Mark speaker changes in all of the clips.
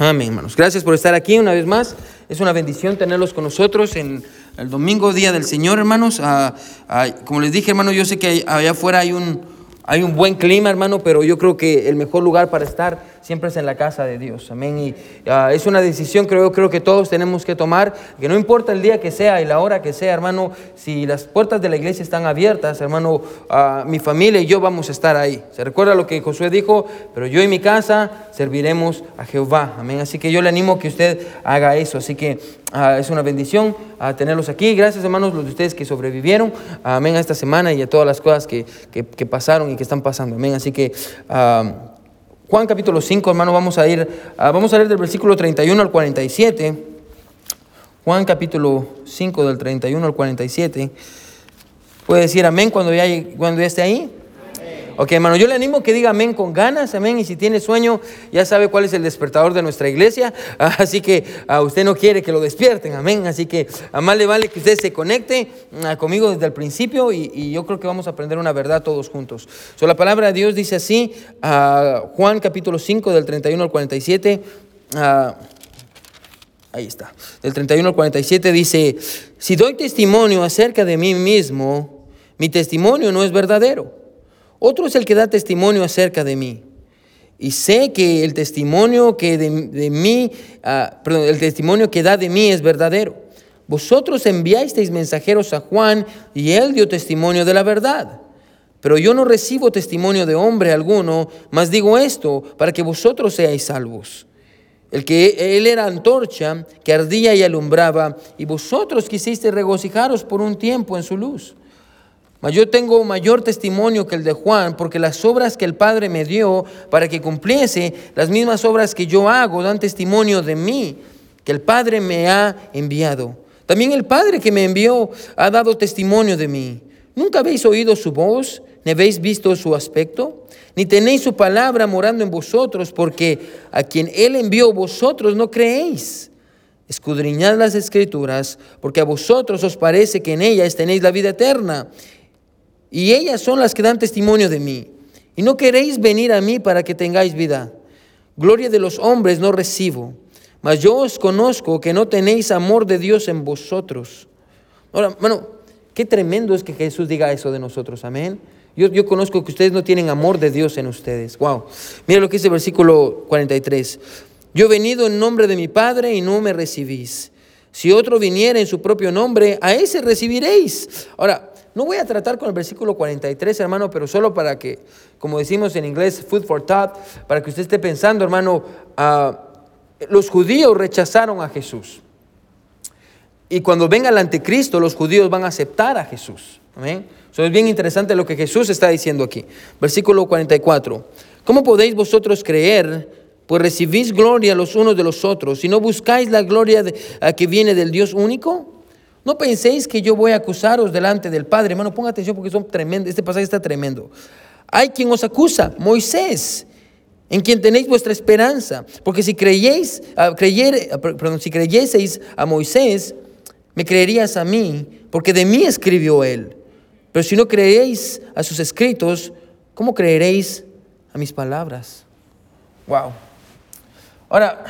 Speaker 1: Amén, hermanos. Gracias por estar aquí una vez más. Es una bendición tenerlos con nosotros en el domingo, día del Señor, hermanos. Ah, como les dije, hermano, yo sé que allá afuera hay un, hay un buen clima, hermano, pero yo creo que el mejor lugar para estar siempre es en la casa de Dios. Amén. Y ah, es una decisión que yo creo que todos tenemos que tomar, que no importa el día que sea y la hora que sea, hermano, si las puertas de la iglesia están abiertas, hermano, ah, mi familia y yo vamos a estar ahí. Se recuerda lo que Josué dijo, pero yo y mi casa serviremos a Jehová. Amén. Así que yo le animo que usted haga eso. Así que ah, es una bendición tenerlos aquí. Gracias, hermanos, los de ustedes que sobrevivieron. Amén a esta semana y a todas las cosas que, que, pasaron y que están pasando. Amén. Así que... Juan capítulo 5, hermano, vamos a ir, ah, vamos a leer del versículo 31 al 47. Juan capítulo 5 del 31 al 47. Puede decir amén cuando ya, cuando ya esté ahí. Ok, hermano, yo le animo que diga amén con ganas, amén. Y si tiene sueño, ya sabe cuál es el despertador de nuestra iglesia. Así que a usted no quiere que lo despierten, amén. Así que a más le vale que usted se conecte ah, conmigo desde el principio y, yo creo que vamos a aprender una verdad todos juntos. So, la palabra de Dios dice así, uh, Juan capítulo 5, del 31 al 47. Ah, ahí está. Del 31 al 47 dice, si doy testimonio acerca de mí mismo, mi testimonio no es verdadero. Otro es el que da testimonio acerca de mí. Y sé que el testimonio que de, mí, ah, el testimonio que da de mí es verdadero. Vosotros enviasteis mensajeros a Juan y él dio testimonio de la verdad. Pero yo no recibo testimonio de hombre alguno, mas digo esto para que vosotros seáis salvos. El que él era antorcha que ardía y alumbraba, y vosotros quisisteis regocijaros por un tiempo en su luz. Mas yo tengo mayor testimonio que el de Juan, porque las obras que el Padre me dio para que cumpliese, las mismas obras que yo hago, dan testimonio de mí, que el Padre me ha enviado. También el Padre que me envió ha dado testimonio de mí. ¿Nunca habéis oído su voz, ni habéis visto su aspecto? Ni tenéis su palabra morando en vosotros, porque a quien Él envió vosotros no creéis. Escudriñad las escrituras, porque a vosotros os parece que en ellas tenéis la vida eterna y ellas son las que dan testimonio de mí. Y no queréis venir a mí para que tengáis vida. Gloria de los hombres no recibo, mas yo os conozco que no tenéis amor de Dios en vosotros. Ahora, bueno, qué tremendo es que Jesús diga eso de nosotros, amén. Yo, yo conozco que ustedes no tienen amor de Dios en ustedes. Wow. Mira lo que dice el versículo 43. Yo he venido en nombre de mi Padre y no me recibís. Si otro viniera en su propio nombre, a ese recibiréis. Ahora, no voy a tratar con el versículo 43, hermano, pero solo para que, como decimos en inglés, food for thought, para que usted esté pensando, hermano, ah, los judíos rechazaron a Jesús. Y cuando venga el anticristo, los judíos van a aceptar a Jesús. Amén. Eso es bien interesante lo que Jesús está diciendo aquí. Versículo 44. ¿Cómo podéis vosotros creer? Pues recibís gloria los unos de los otros, si no buscáis la gloria que viene del Dios único. No penséis que yo voy a acusaros delante del Padre. Hermano, ponga atención porque son tremendos. Este pasaje está tremendo. Hay quien os acusa, Moisés, en quien tenéis vuestra esperanza. Porque si creyéis, ah, ah, si creyeseis a Moisés, me creerías a mí, porque de mí escribió él. Pero si no creéis a sus escritos, ¿cómo creeréis a mis palabras? Wow. Ahora,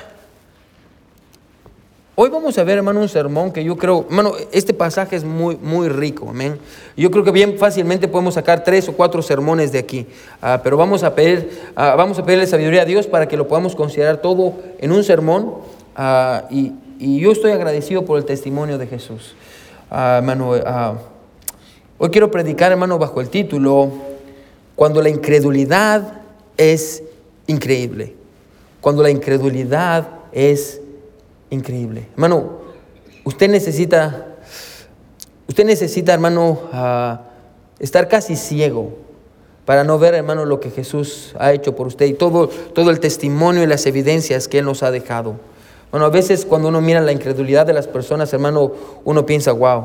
Speaker 1: Hoy vamos a ver, hermano, un sermón que yo creo, hermano, este pasaje es muy, muy rico, amén. Yo creo que bien fácilmente podemos sacar tres o cuatro sermones de aquí, ah, pero vamos a pedir, uh, vamos a pedirle sabiduría a Dios para que lo podamos considerar todo en un sermón ah, y, y, yo estoy agradecido por el testimonio de Jesús, hermano. hoy quiero predicar, hermano, bajo el título Cuando la incredulidad es increíble, cuando la incredulidad es increíble. Hermano, usted necesita, usted necesita, hermano, estar casi ciego para no ver, hermano, lo que Jesús ha hecho por usted y todo, todo el testimonio y las evidencias que Él nos ha dejado. Bueno, a veces cuando uno mira la incredulidad de las personas, hermano, uno piensa, wow,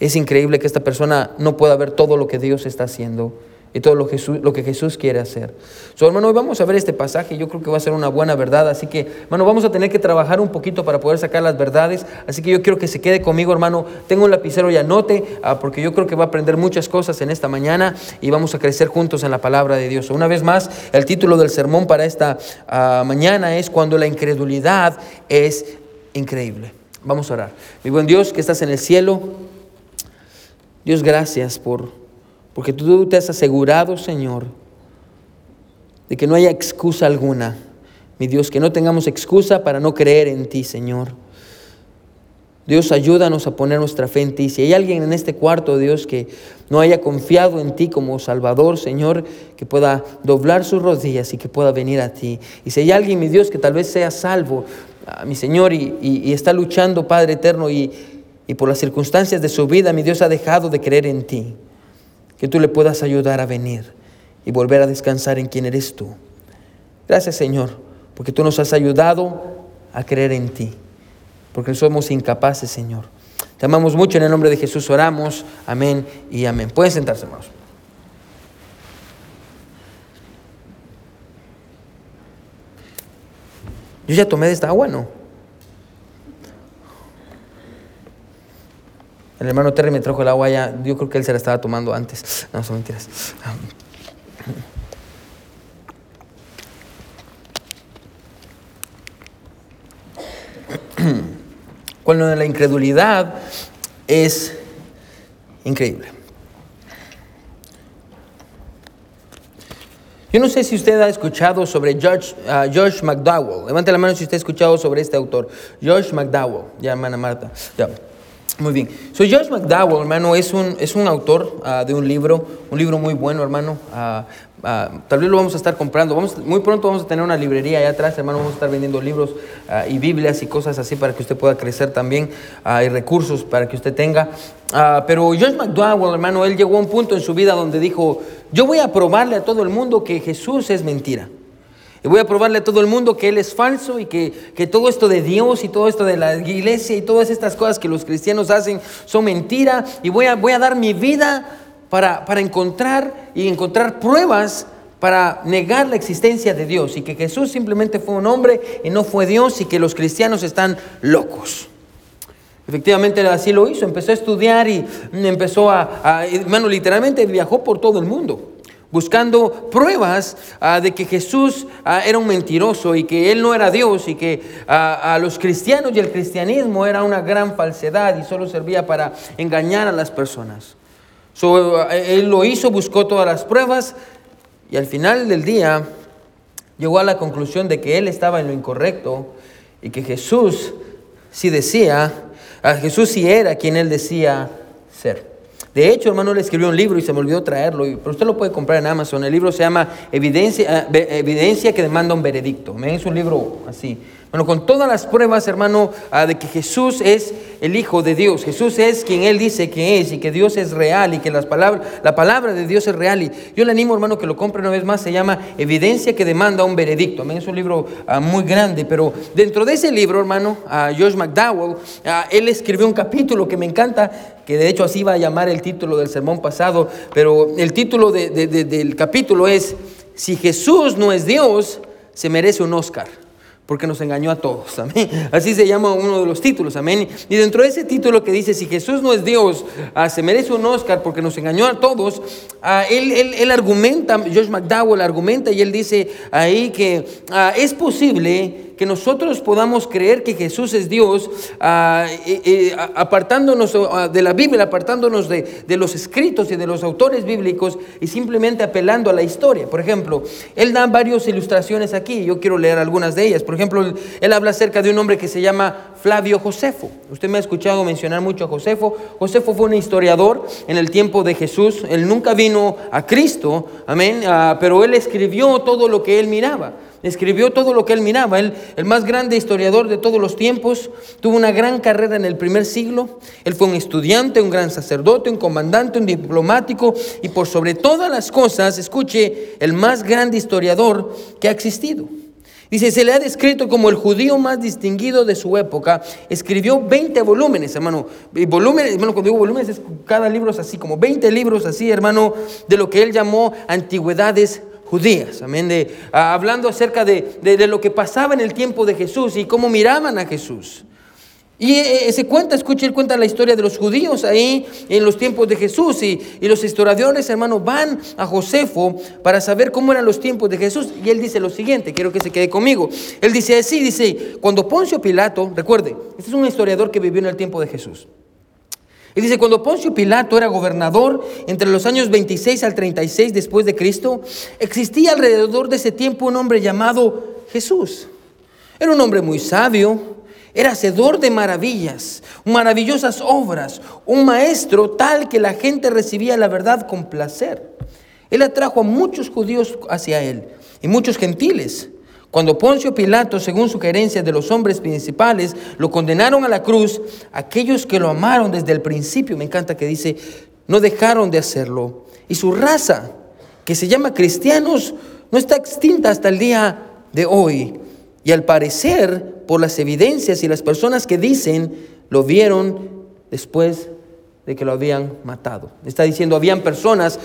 Speaker 1: es increíble que esta persona no pueda ver todo lo que Dios está haciendo. Y todo lo, que Jesús quiere hacer. So, hermano, hoy vamos a ver este pasaje, yo creo que va a ser una buena verdad, así que, hermano, vamos a tener que trabajar un poquito para poder sacar las verdades, así que yo quiero que se quede conmigo, hermano, tengo un lapicero y anote, ah, porque yo creo que va a aprender muchas cosas en esta mañana y vamos a crecer juntos en la palabra de Dios. Una vez más, el título del sermón para esta ah, mañana es Cuando la incredulidad es increíble. Vamos a orar. Mi buen Dios que estás en el cielo, Dios, gracias por porque tú te has asegurado, Señor, de que no haya excusa alguna. Mi Dios, que no tengamos excusa para no creer en ti, Señor. Dios, ayúdanos a poner nuestra fe en ti. Si hay alguien en este cuarto, Dios, que no haya confiado en ti como Salvador, Señor, que pueda doblar sus rodillas y que pueda venir a ti. Y si hay alguien, mi Dios, que tal vez sea salvo, ah, mi Señor, y, está luchando, Padre eterno, y, y por las circunstancias de su vida, mi Dios ha dejado de creer en ti que tú le puedas ayudar a venir y volver a descansar en quien eres tú. Gracias Señor, porque tú nos has ayudado a creer en ti, porque somos incapaces Señor. Te amamos mucho, en el nombre de Jesús oramos, amén y amén. Pueden sentarse hermanos. Yo ya tomé de esta agua, ¿no? El hermano Terry me trajo el agua ya, yo creo que él se la estaba tomando antes. No, son mentiras. Cuando la incredulidad es increíble. Yo no sé si usted ha escuchado sobre George, uh, George McDowell. Levante la mano si usted ha escuchado sobre este autor. George McDowell. Ya, hermana Marta. Ya. Muy bien. Soy George McDowell, hermano, es un, es un autor ah, de un libro, un libro muy bueno, hermano. Ah, ah, tal vez lo vamos a estar comprando. Vamos, muy pronto vamos a tener una librería allá atrás, hermano. Vamos a estar vendiendo libros y Biblias y cosas así para que usted pueda crecer también. y recursos para que usted tenga. pero George McDowell, hermano, él llegó a un punto en su vida donde dijo, yo voy a probarle a todo el mundo que Jesús es mentira. Y voy a probarle a todo el mundo que Él es falso y que, todo esto de Dios y todo esto de la iglesia y todas estas cosas que los cristianos hacen son mentira. Y voy a, voy a dar mi vida para, para encontrar y encontrar pruebas para negar la existencia de Dios y que Jesús simplemente fue un hombre y no fue Dios y que los cristianos están locos. Efectivamente así lo hizo, empezó a estudiar y empezó a, a literalmente viajó por todo el mundo buscando pruebas ah, de que Jesús ah, era un mentiroso y que Él no era Dios y que ah, a los cristianos y el cristianismo era una gran falsedad y solo servía para engañar a las personas. él lo hizo, buscó todas las pruebas y al final del día llegó a la conclusión de que Él estaba en lo incorrecto y que Jesús sí decía, Jesús sí era quien Él decía ser. De hecho, hermano, le escribió un libro y se me olvidó traerlo, pero usted lo puede comprar en Amazon. El libro se llama Evidencia, eh, Evidencia que demanda un veredicto. Es un libro así. Bueno, con todas las pruebas, hermano, ah, de que Jesús es el Hijo de Dios, Jesús es quien Él dice que es y que Dios es real y que las palabras, la palabra de Dios es real. Y yo le animo, hermano, que lo compre una vez más. Se llama Evidencia que demanda un veredicto. Es un libro ah, muy grande, pero dentro de ese libro, hermano, George McDowell, ah, él escribió un capítulo que me encanta, que de hecho así va a llamar el título del sermón pasado, pero el título del capítulo es, si Jesús no es Dios, se merece un Oscar porque nos engañó a todos. Amén. Así se llama uno de los títulos. Amén. Y dentro de ese título que dice, si Jesús no es Dios, ah, se merece un Oscar porque nos engañó a todos, ah, él, él, argumenta, Josh McDowell argumenta y él dice ahí que ah, es posible que nosotros podamos creer que Jesús es Dios, ah, apartándonos ah, de la Biblia, apartándonos de, los escritos y de los autores bíblicos y simplemente apelando a la historia. Por ejemplo, él da varias ilustraciones aquí, yo quiero leer algunas de ellas. Por ejemplo, él habla acerca de un hombre que se llama Flavio Josefo. Usted me ha escuchado mencionar mucho a Josefo. Josefo fue un historiador en el tiempo de Jesús. Él nunca vino a Cristo, amén, ah, pero él escribió todo lo que él miraba escribió todo lo que él miraba. Él, el más grande historiador de todos los tiempos, tuvo una gran carrera en el primer siglo. Él fue un estudiante, un gran sacerdote, un comandante, un diplomático y por sobre todas las cosas, escuche, el más grande historiador que ha existido. Dice, se le ha descrito como el judío más distinguido de su época. Escribió 20 volúmenes, hermano. volúmenes, hermano, cuando digo volúmenes, es cada libro es así, como 20 libros así, hermano, de lo que él llamó antigüedades judías. Amén. De, hablando acerca de, de lo que pasaba en el tiempo de Jesús y cómo miraban a Jesús. Y eh, eh, se cuenta, escuche, él cuenta la historia de los judíos ahí en los tiempos de Jesús. Y, y, los historiadores, hermano, van a Josefo para saber cómo eran los tiempos de Jesús. Y él dice lo siguiente, quiero que se quede conmigo. Él dice así, dice, cuando Poncio Pilato, recuerde, este es un historiador que vivió en el tiempo de Jesús. Y dice, cuando Poncio Pilato era gobernador entre los años 26 al 36 después de Cristo, existía alrededor de ese tiempo un hombre llamado Jesús. Era un hombre muy sabio era hacedor de maravillas, maravillosas obras, un maestro tal que la gente recibía la verdad con placer. Él atrajo a muchos judíos hacia él y muchos gentiles. Cuando Poncio Pilato, según sugerencia de los hombres principales, lo condenaron a la cruz, aquellos que lo amaron desde el principio, me encanta que dice, no dejaron de hacerlo. Y su raza, que se llama cristianos, no está extinta hasta el día de hoy. Y al parecer, por las evidencias y las personas que dicen, lo vieron después de que lo habían matado. Está diciendo, habían personas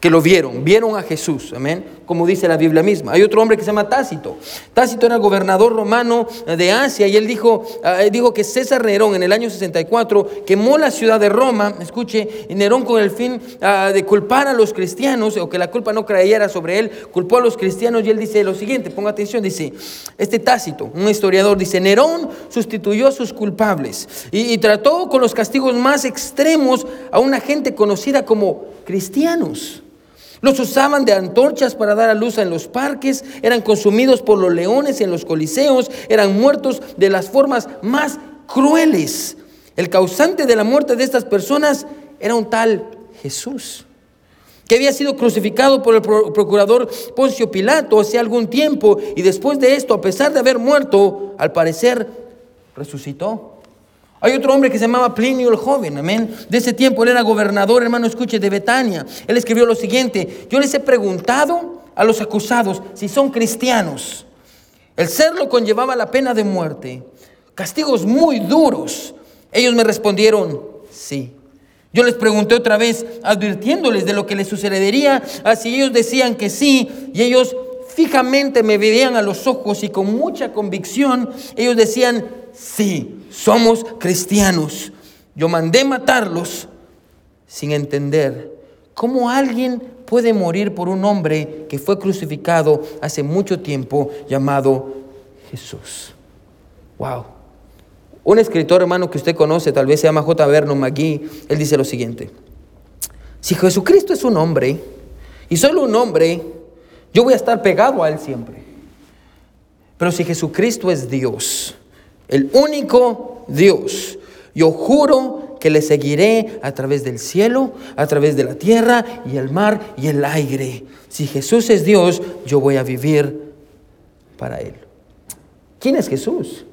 Speaker 1: que lo vieron, vieron a Jesús, amén, como dice la Biblia misma. Hay otro hombre que se llama Tácito. Tácito era gobernador romano de Asia y él dijo, ah, dijo que César Nerón en el año 64 quemó la ciudad de Roma, escuche, y Nerón con el fin ah, de culpar a los cristianos, o que la culpa no creyera sobre él, culpó a los cristianos y él dice lo siguiente, ponga atención, dice, este Tácito, un historiador, dice, Nerón sustituyó a sus culpables y, y trató con los castigos más extremos a una gente conocida como cristianos. Los usaban de antorchas para dar a luz en los parques, eran consumidos por los leones en los coliseos, eran muertos de las formas más crueles. El causante de la muerte de estas personas era un tal Jesús, que había sido crucificado por el procurador Poncio Pilato hace algún tiempo y después de esto, a pesar de haber muerto, al parecer resucitó. Hay otro hombre que se llamaba Plinio el joven, amén. De ese tiempo él era gobernador, hermano, escuche, de Betania. Él escribió lo siguiente, yo les he preguntado a los acusados si son cristianos. El serlo conllevaba la pena de muerte, castigos muy duros. Ellos me respondieron, sí. Yo les pregunté otra vez, advirtiéndoles de lo que les sucedería, así ellos decían que sí, y ellos fijamente me veían a los ojos y con mucha convicción, ellos decían, sí somos cristianos. Yo mandé matarlos sin entender cómo alguien puede morir por un hombre que fue crucificado hace mucho tiempo llamado Jesús. Wow. Un escritor hermano que usted conoce, tal vez se llama J. Vernon McGee, él dice lo siguiente. Si Jesucristo es un hombre, y solo un hombre, yo voy a estar pegado a él siempre. Pero si Jesucristo es Dios, el único Dios. Yo juro que le seguiré a través del cielo, a través de la tierra y el mar y el aire. Si Jesús es Dios, yo voy a vivir para Él. ¿Quién es Jesús?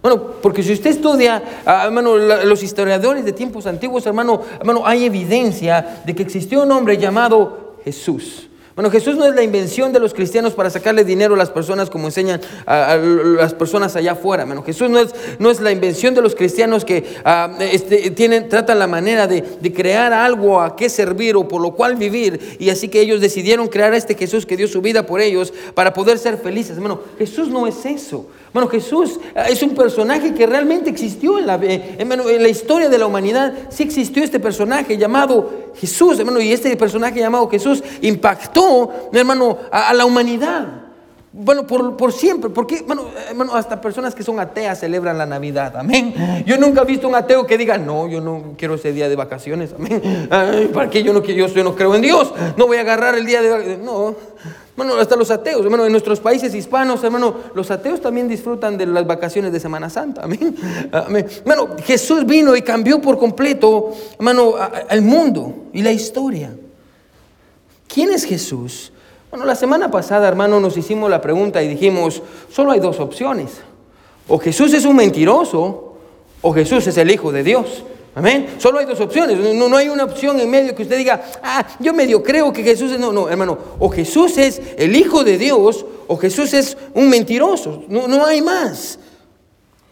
Speaker 1: Bueno, porque si usted estudia, ah, hermano, los historiadores de tiempos antiguos, hermano, hermano, hay evidencia de que existió un hombre llamado Jesús. Bueno, Jesús no es la invención de los cristianos para sacarle dinero a las personas como enseñan a, las personas allá afuera. Bueno, Jesús no es, no es la invención de los cristianos que ah, este, tienen, tratan la manera de, de, crear algo a qué servir o por lo cual vivir. Y así que ellos decidieron crear a este Jesús que dio su vida por ellos para poder ser felices. Bueno, Jesús no es eso. Bueno, Jesús ah, es un personaje que realmente existió en la, en la historia de la humanidad. Sí existió este personaje llamado Jesús, hermano, y este personaje llamado Jesús impactó, hermano, a, la humanidad. Bueno, por, por, siempre, porque, bueno, hermano, hasta personas que son ateas celebran la Navidad, amén. Yo nunca he visto un ateo que diga, no, yo no quiero ese día de vacaciones, amén. ¿Para qué yo no, yo, yo no creo en Dios? No voy a agarrar el día de vacaciones. No, Hermano, hasta los ateos, hermano, en nuestros países hispanos, hermano, los ateos también disfrutan de las vacaciones de Semana Santa. Amén. Amén. Hermano, Jesús vino y cambió por completo, hermano, el mundo y la historia. ¿Quién es Jesús? Bueno, la semana pasada, hermano, nos hicimos la pregunta y dijimos, solo hay dos opciones. O Jesús es un mentiroso o Jesús es el Hijo de Dios. Amén. Solo hay dos opciones. No, no, hay una opción en medio que usted diga, ah, yo medio creo que Jesús es. No, no, hermano. O Jesús es el Hijo de Dios o Jesús es un mentiroso. No, no hay más.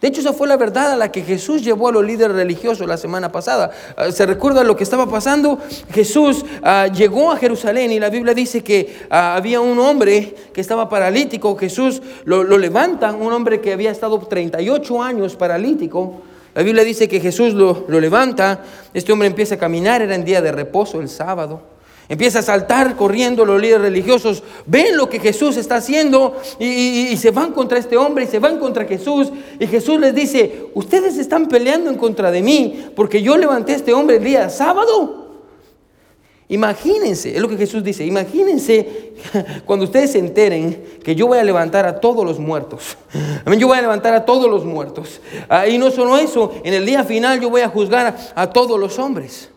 Speaker 1: De hecho, esa fue la verdad a la que Jesús llevó a los líderes religiosos la semana pasada. Ah, ¿Se recuerda lo que estaba pasando? Jesús ah, llegó a Jerusalén y la Biblia dice que ah, había un hombre que estaba paralítico. Jesús lo, lo levanta, un hombre que había estado 38 años paralítico. La Biblia dice que Jesús lo, levanta, este hombre empieza a caminar, era en día de reposo, el sábado. Empieza a saltar corriendo los líderes religiosos, ven lo que Jesús está haciendo y, y, se van contra este hombre y se van contra Jesús. Y Jesús les dice, ustedes están peleando en contra de mí porque yo levanté a este hombre el día sábado. Imagínense, es lo que Jesús dice, imagínense cuando ustedes se enteren que yo voy a levantar a todos los muertos. Yo voy a levantar a todos los muertos. Ah, y no solo eso, en el día final yo voy a juzgar a, todos los hombres.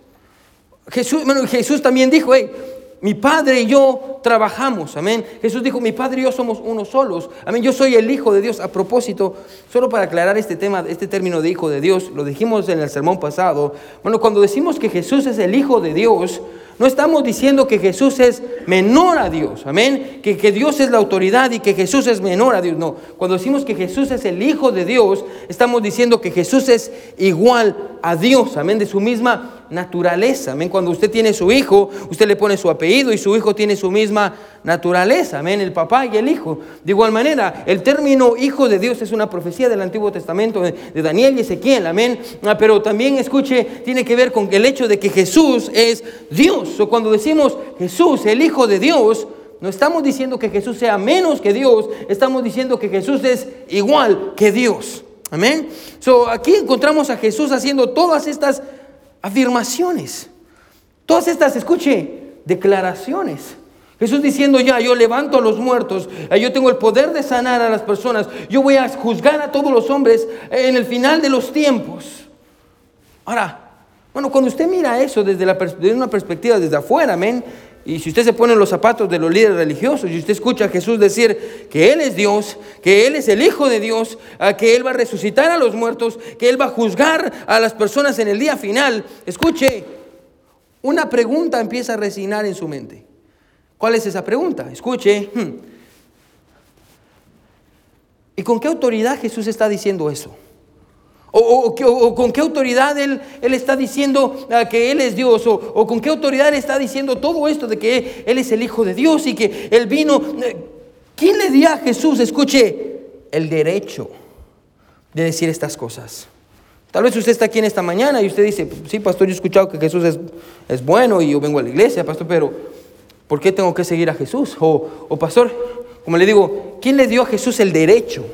Speaker 1: Jesús, Jesús también dijo, hey, mi padre y yo trabajamos, amén. Jesús dijo, mi padre y yo somos unos solos, amén. Yo soy el hijo de Dios. A propósito, solo para aclarar este tema, este término de hijo de Dios, lo dijimos en el sermón pasado. Bueno, cuando decimos que Jesús es el hijo de Dios, no estamos diciendo que Jesús es menor a Dios, amén. Que, que Dios es la autoridad y que Jesús es menor a Dios. No, cuando decimos que Jesús es el Hijo de Dios, estamos diciendo que Jesús es igual a Dios, amén, de su misma naturaleza. Amén. Cuando usted tiene su hijo, usted le pone su apellido y su hijo tiene su misma naturaleza. Amén. El papá y el hijo. De igual manera, el término hijo de Dios es una profecía del Antiguo Testamento de, Daniel y Ezequiel. Amén. Ah, pero también escuche, tiene que ver con el hecho de que Jesús es Dios. O cuando decimos Jesús, el hijo de Dios, no estamos diciendo que Jesús sea menos que Dios, estamos diciendo que Jesús es igual que Dios. Amén. So, aquí encontramos a Jesús haciendo todas estas afirmaciones. Todas estas, escuche, declaraciones. Jesús diciendo ya, yo levanto a los muertos, eh, yo tengo el poder de sanar a las personas, yo voy a juzgar a todos los hombres en el final de los tiempos. Ahora, bueno, cuando usted mira eso desde, la, desde una perspectiva desde afuera, amén, y si usted se pone los zapatos de los líderes religiosos y usted escucha a Jesús decir que Él es Dios, que Él es el Hijo de Dios, que Él va a resucitar a los muertos, que Él va a juzgar a las personas en el día final, escuche, una pregunta empieza a resignar en su mente. ¿Cuál es esa pregunta? Escuche. Hmm. ¿Y con qué autoridad Jesús está diciendo eso? O, con qué autoridad él, él está diciendo ah, que Él es Dios. O, con qué autoridad está diciendo todo esto de que Él es el Hijo de Dios y que Él vino. Eh, ¿Quién le dio a Jesús, escuche, el derecho de decir estas cosas? Tal vez usted está aquí en esta mañana y usted dice, sí, pastor, yo he escuchado que Jesús es, es bueno y yo vengo a la iglesia, pastor, pero ¿por qué tengo que seguir a Jesús? O, o pastor, como le digo, ¿quién le dio a Jesús el derecho?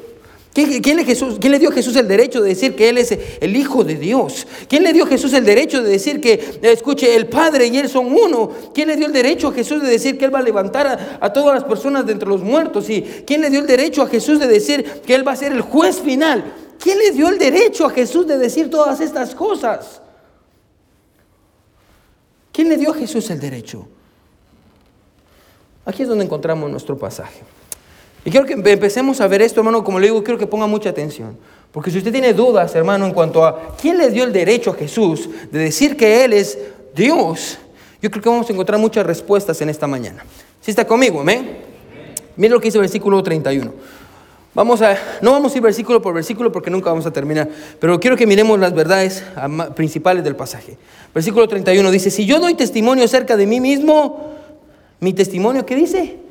Speaker 1: ¿Quién, le dio a Jesús el derecho de decir que Él es el Hijo de Dios? ¿Quién le dio a Jesús el derecho de decir que, escuche, el Padre y Él son uno? ¿Quién le dio el derecho a Jesús de decir que Él va a levantar a, todas las personas de entre los muertos? ¿Y quién le dio el derecho a Jesús de decir que Él va a ser el juez final? ¿Quién le dio el derecho a Jesús de decir todas estas cosas? ¿Quién le dio a Jesús el derecho? Aquí es donde encontramos nuestro pasaje. Y quiero que empecemos a ver esto, hermano, como le digo, quiero que ponga mucha atención. Porque si usted tiene dudas, hermano, en cuanto a quién le dio el derecho a Jesús de decir que Él es Dios, yo creo que vamos a encontrar muchas respuestas en esta mañana. ¿Sí está conmigo? Amén. Mira lo que dice el versículo 31. Vamos a, no vamos a ir versículo por versículo porque nunca vamos a terminar, pero quiero que miremos las verdades principales del pasaje. Versículo 31 dice, si yo doy testimonio acerca de mí mismo, mi testimonio, ¿qué dice?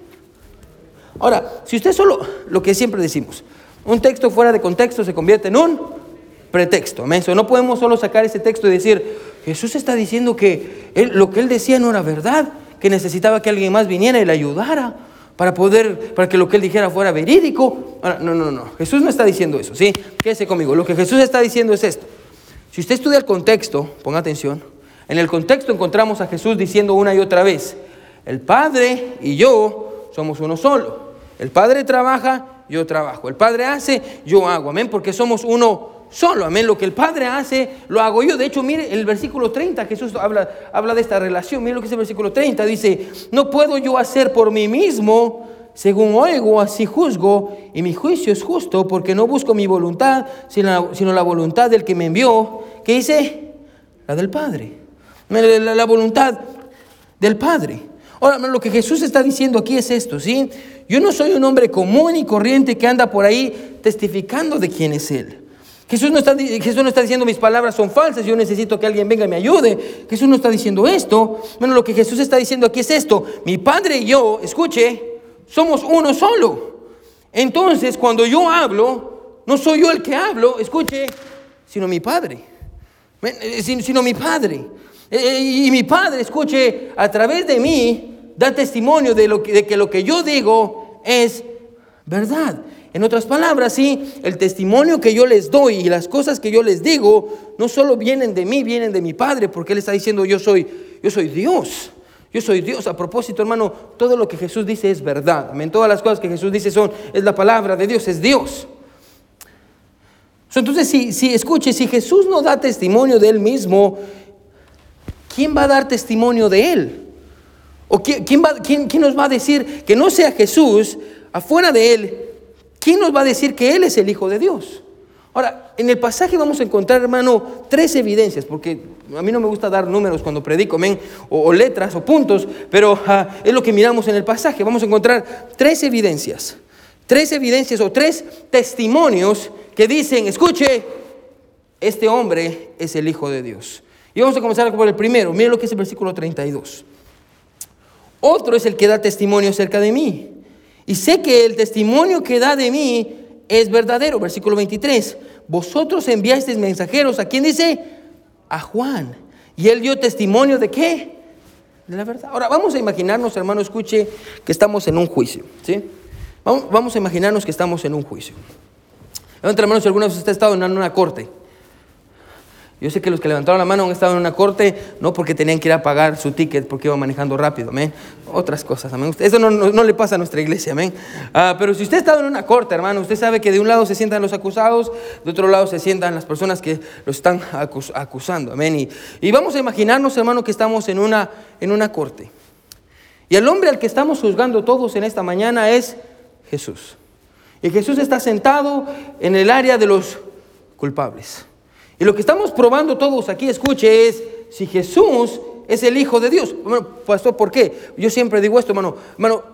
Speaker 1: Ahora, si usted solo, lo que siempre decimos, un texto fuera de contexto se convierte en un pretexto. No podemos solo sacar ese texto y decir, Jesús está diciendo que lo que él decía no era verdad, que necesitaba que alguien más viniera y le ayudara para poder, para que lo que él dijera fuera verídico. no, no, no. Jesús no está diciendo eso, ¿sí? Quédese conmigo. Lo que Jesús está diciendo es esto. Si usted estudia el contexto, ponga atención, en el contexto encontramos a Jesús diciendo una y otra vez, el Padre y yo somos uno solo. El Padre trabaja, yo trabajo. El Padre hace, yo hago. Amén, porque somos uno solo. Amén, lo que el Padre hace, lo hago yo. De hecho, mire el versículo 30, Jesús habla, habla de esta relación. Mire lo que dice el versículo 30. Dice, no puedo yo hacer por mí mismo. Según oigo, así juzgo, y mi juicio es justo, porque no busco mi voluntad, sino la, sino la voluntad del que me envió. ¿Qué dice? la del Padre. La, la voluntad del Padre. Ahora, lo que Jesús está diciendo aquí es esto, ¿sí? Yo no soy un hombre común y corriente que anda por ahí testificando de quién es Él. Jesús no, está, Jesús no está diciendo mis palabras son falsas, yo necesito que alguien venga y me ayude. Jesús no está diciendo esto. Bueno, lo que Jesús está diciendo aquí es esto. Mi Padre y yo, escuche, somos uno solo. Entonces, cuando yo hablo, no soy yo el que hablo, escuche, sino mi Padre. Eh, sino mi Padre. Eh, eh, y mi Padre, escuche, a través de mí, da testimonio de, lo de que lo que yo digo es verdad. En otras palabras, sí, el testimonio que yo les doy y las cosas que yo les digo no solo vienen de mí, vienen de mi Padre, porque Él está diciendo yo soy, yo soy Dios. Yo soy Dios. A propósito, hermano, todo lo que Jesús dice es verdad. Amén. Todas las cosas que Jesús dice son, es la palabra de Dios, es Dios. Entonces, si, si escuche, si Jesús no da testimonio de Él mismo, ¿quién va a dar testimonio de Él? ¿O quién, quién, quién, nos va a decir que no sea Jesús, afuera de Él, ¿quién nos va a decir que Él es el Hijo de Dios? Ahora, en el pasaje vamos a encontrar, hermano, tres evidencias, porque a mí no me gusta dar números cuando predico, men, o, letras o puntos, pero ah, es lo que miramos en el pasaje. Vamos a encontrar tres evidencias, tres evidencias o tres testimonios que dicen, escuche, este hombre es el Hijo de Dios. Y vamos a comenzar por el primero. Mire lo que es el versículo 32. Otro es el que da testimonio acerca de mí. Y sé que el testimonio que da de mí es verdadero. Versículo 23. Vosotros enviasteis mensajeros. ¿A quién dice? A Juan. Y él dio testimonio de qué? De la verdad. Ahora vamos a imaginarnos, hermano, escuche, que estamos en un juicio. ¿sí? Vamos, vamos a imaginarnos que estamos en un juicio. La mano si alguna vez usted ha estado en una corte. Yo sé que los que levantaron la mano han estado en una corte, no porque tenían que ir a pagar su ticket porque iban manejando rápido, amén. Otras cosas, amén. Eso no, le pasa a nuestra iglesia, amén. Ah, pero si usted ha estado en una corte, hermano, usted sabe que de un lado se sientan los acusados, de otro lado se sientan las personas que los están acusando, amén. Y, y, vamos a imaginarnos, hermano, que estamos en una, en una corte. Y el hombre al que estamos juzgando todos en esta mañana es Jesús. Y Jesús está sentado en el área de los culpables. Y lo que estamos probando todos aquí, escuche, es si Jesús es el Hijo de Dios. Bueno, pastor, ¿por qué? Yo siempre digo esto, hermano. Hermano,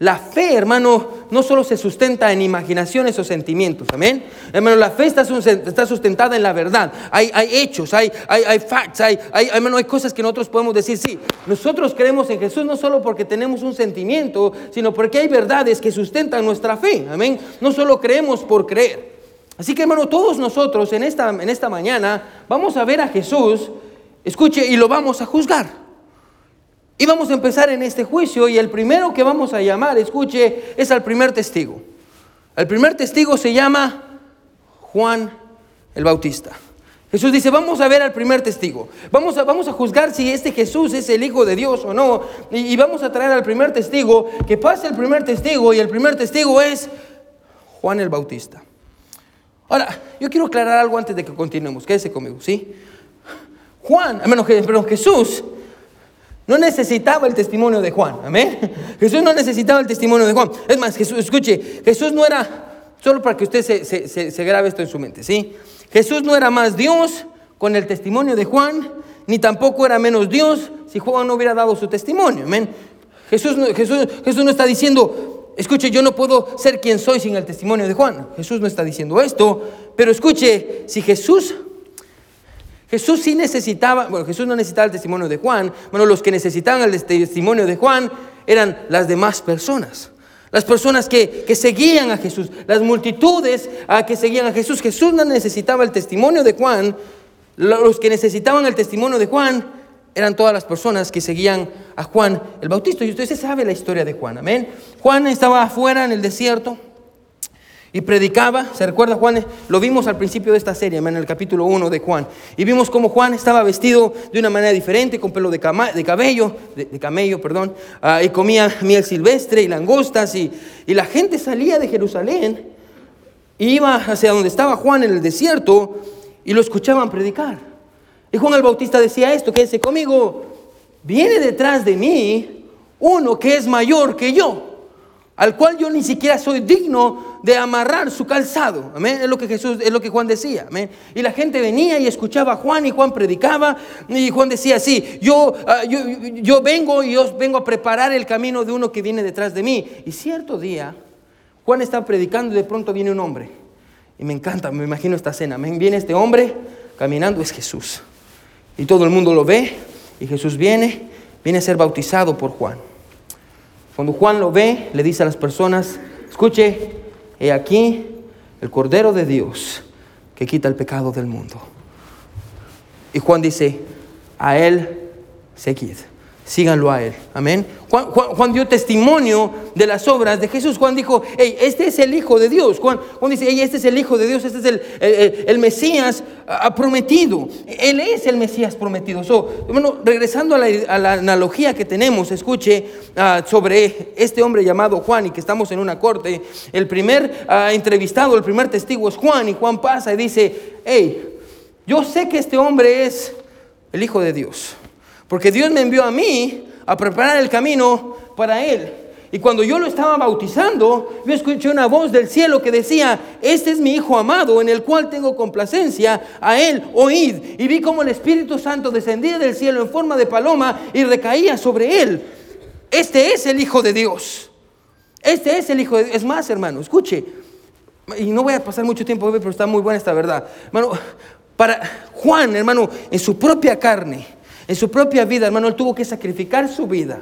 Speaker 1: la fe, hermano, no solo se sustenta en imaginaciones o sentimientos, amén. Hermano, la fe está, sustentada en la verdad. Hay, hay hechos, hay, hay, hay facts, hay, hay, hermano, hay cosas que nosotros podemos decir, sí, nosotros creemos en Jesús no solo porque tenemos un sentimiento, sino porque hay verdades que sustentan nuestra fe, amén. No solo creemos por creer. Así que hermano, todos nosotros en esta, en esta mañana vamos a ver a Jesús, escuche, y lo vamos a juzgar. Y vamos a empezar en este juicio y el primero que vamos a llamar, escuche, es al primer testigo. El primer testigo se llama Juan el Bautista. Jesús dice, vamos a ver al primer testigo. Vamos a, vamos a juzgar si este Jesús es el Hijo de Dios o no. Y, y vamos a traer al primer testigo, que pase el primer testigo y el primer testigo es Juan el Bautista. Ahora, yo quiero aclarar algo antes de que continuemos. Quédese conmigo, ¿sí? Juan, menos que, perdón, Jesús no necesitaba el testimonio de Juan. Amén. Jesús no necesitaba el testimonio de Juan. Es más, Jesús, escuche, Jesús no era, solo para que usted se, se, se, grabe esto en su mente, ¿sí? Jesús no era más Dios con el testimonio de Juan, ni tampoco era menos Dios si Juan no hubiera dado su testimonio. Amén. Jesús, Jesús, Jesús no está diciendo, Escuche, yo no puedo ser quien soy sin el testimonio de Juan. Jesús no está diciendo esto, pero escuche, si Jesús, Jesús sí necesitaba, bueno, Jesús no necesitaba el testimonio de Juan, bueno, los que necesitaban el testimonio de Juan eran las demás personas. Las personas que, que seguían a Jesús, las multitudes a que seguían a Jesús. Jesús no necesitaba el testimonio de Juan. Los que necesitaban el testimonio de Juan eran todas las personas que seguían a Juan el Bautista. Y usted se sabe la historia de Juan, amén. Juan estaba afuera en el desierto y predicaba. ¿Se recuerda Juan? Lo vimos al principio de esta serie, en el capítulo 1 de Juan. Y vimos cómo Juan estaba vestido de una manera diferente, con pelo de, de cabello, de, camello, perdón, ah, y comía miel silvestre y langostas. Y, y la gente salía de Jerusalén y iba hacia donde estaba Juan en el desierto y lo escuchaban predicar. Y Juan el Bautista decía esto, quédese conmigo, viene detrás de mí uno que es mayor que yo, al cual yo ni siquiera soy digno de amarrar su calzado. Amén. Es lo que Jesús, es lo que Juan decía. Amén. Y la gente venía y escuchaba a Juan y Juan predicaba y Juan decía así, yo, ah, yo, yo vengo y os vengo a preparar el camino de uno que viene detrás de mí. Y cierto día, Juan está predicando y de pronto viene un hombre. Y me encanta, me imagino esta escena. Viene este hombre caminando, es Jesús. Y todo el mundo lo ve y Jesús viene, viene a ser bautizado por Juan. Cuando Juan lo ve, le dice a las personas, escuche, he aquí el Cordero de Dios que quita el pecado del mundo. Y Juan dice, a él seguid síganlo a Él. Amén. Juan, dio testimonio de las obras de Jesús. Juan dijo, hey, este es el Hijo de Dios. Juan, dice, hey, este es el Hijo de Dios, este es el, el, Mesías ah, prometido. Él es el Mesías prometido. bueno, regresando a la, analogía que tenemos, escuche ah, sobre este hombre llamado Juan y que estamos en una corte. El primer ah, entrevistado, el primer testigo es Juan y Juan pasa y dice, hey, yo sé que este hombre es el Hijo de Dios. Porque Dios me envió a mí a preparar el camino para Él. Y cuando yo lo estaba bautizando, yo escuché una voz del cielo que decía, este es mi Hijo amado en el cual tengo complacencia, a Él oíd. Y vi como el Espíritu Santo descendía del cielo en forma de paloma y recaía sobre Él. Este es el Hijo de Dios. Este es el Hijo de Dios. Es más, hermano, escuche. Y no voy a pasar mucho tiempo, pero está muy buena esta verdad. Hermano, para Juan, hermano, en su propia carne, en su propia vida, hermano, él tuvo que sacrificar su vida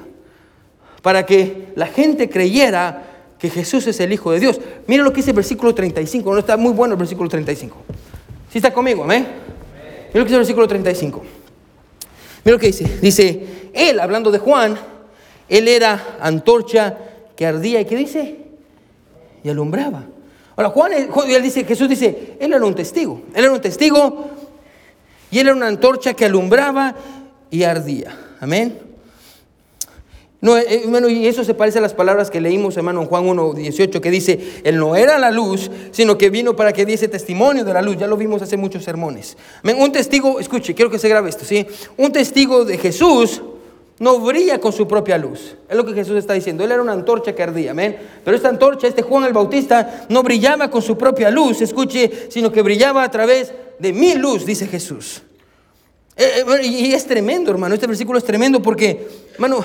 Speaker 1: para que la gente creyera que Jesús es el Hijo de Dios. Mira lo que dice el versículo 35, no está muy bueno el versículo 35. ¿Sí está conmigo? Amén. Mira lo que dice el versículo 35. Mira lo que dice. Dice, él, hablando de Juan, él era antorcha que ardía y que dice, y alumbraba. Ahora, Juan, él dice, Jesús dice, él era un testigo. Él era un testigo y él era una antorcha que alumbraba y ardía. Amén. No, eh, y eso se parece a las palabras que leímos, hermano, en Juan 1.18, que dice, Él no era la luz, sino que vino para que diese testimonio de la luz. Ya lo vimos hace muchos sermones. Un testigo, escuche, quiero que se grabe esto, ¿sí? Un testigo de Jesús no brilla con su propia luz. Es lo que Jesús está diciendo. Él era una antorcha que ardía, amén. Pero esta antorcha, este Juan el Bautista, no brillaba con su propia luz, escuche, sino que brillaba a través de mi luz, dice Jesús. Eh, eh, y es tremendo, hermano. Este versículo es tremendo porque, hermano,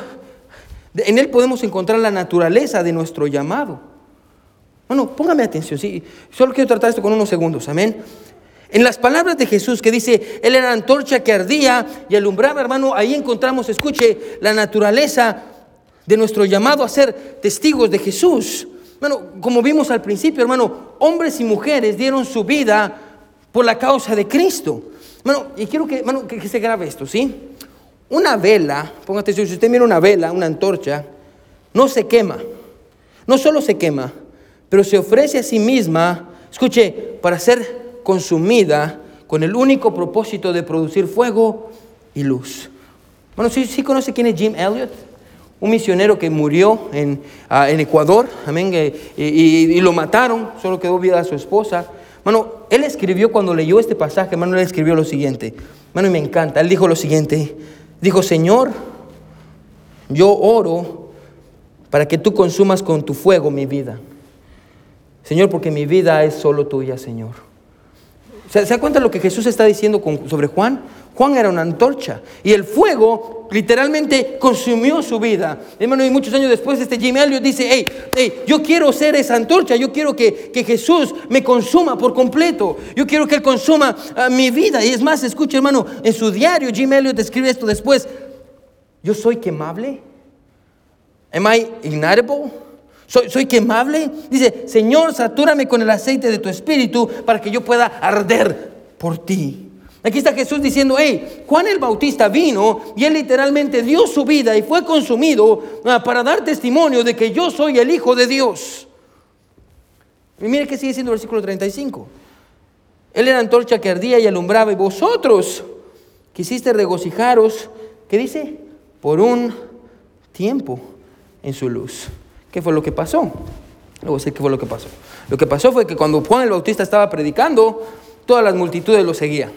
Speaker 1: en él podemos encontrar la naturaleza de nuestro llamado. Bueno, póngame atención, sí. Solo quiero tratar esto con unos segundos, amén. En las palabras de Jesús que dice, Él era antorcha que ardía y alumbraba, hermano, ahí encontramos, escuche, la naturaleza de nuestro llamado a ser testigos de Jesús. Bueno, como vimos al principio, hermano, hombres y mujeres dieron su vida por la causa de Cristo. Bueno, y quiero que, que, se grabe esto, ¿sí? Una vela, póngate si usted mira una vela, una antorcha, no se quema. No solo se quema, pero se ofrece a sí misma, escuche, para ser consumida con el único propósito de producir fuego y luz. Bueno, ¿sí, sí conoce quién es Jim Elliot? Un misionero que murió en, ah, en Ecuador, amén, y, y, lo mataron, solo quedó viva a su esposa. Bueno, él escribió cuando leyó este pasaje, hermano, él escribió lo siguiente. Hermano, y me encanta. Él dijo lo siguiente. Dijo, Señor, yo oro para que tú consumas con tu fuego mi vida. Señor, porque mi vida es solo tuya, Señor. ¿Se, da cuenta lo que Jesús está diciendo sobre Juan? Juan era una antorcha y el fuego literalmente consumió su vida. Hermano, y muchos años después este Jim Elliot dice, hey, hey, yo quiero ser esa antorcha, yo quiero que, Jesús me consuma por completo, yo quiero que Él consuma ah, mi vida. Y es más, escucha hermano, en su diario Jim Elliot escribe esto después, yo soy quemable. Am I ignitable? ¿Soy, ¿Soy quemable? Dice, Señor, satúrame con el aceite de tu espíritu para que yo pueda arder por ti. Aquí está Jesús diciendo, hey, Juan el Bautista vino y él literalmente dio su vida y fue consumido ah, para dar testimonio de que yo soy el Hijo de Dios. Y mire que sigue diciendo el versículo 35. Él era antorcha que ardía y alumbraba y vosotros quisiste regocijaros, ¿qué dice? Por un tiempo en su luz. ¿Qué fue lo que pasó? Luego sé qué fue lo que pasó. Lo que pasó fue que cuando Juan el Bautista estaba predicando, todas las multitudes lo seguían.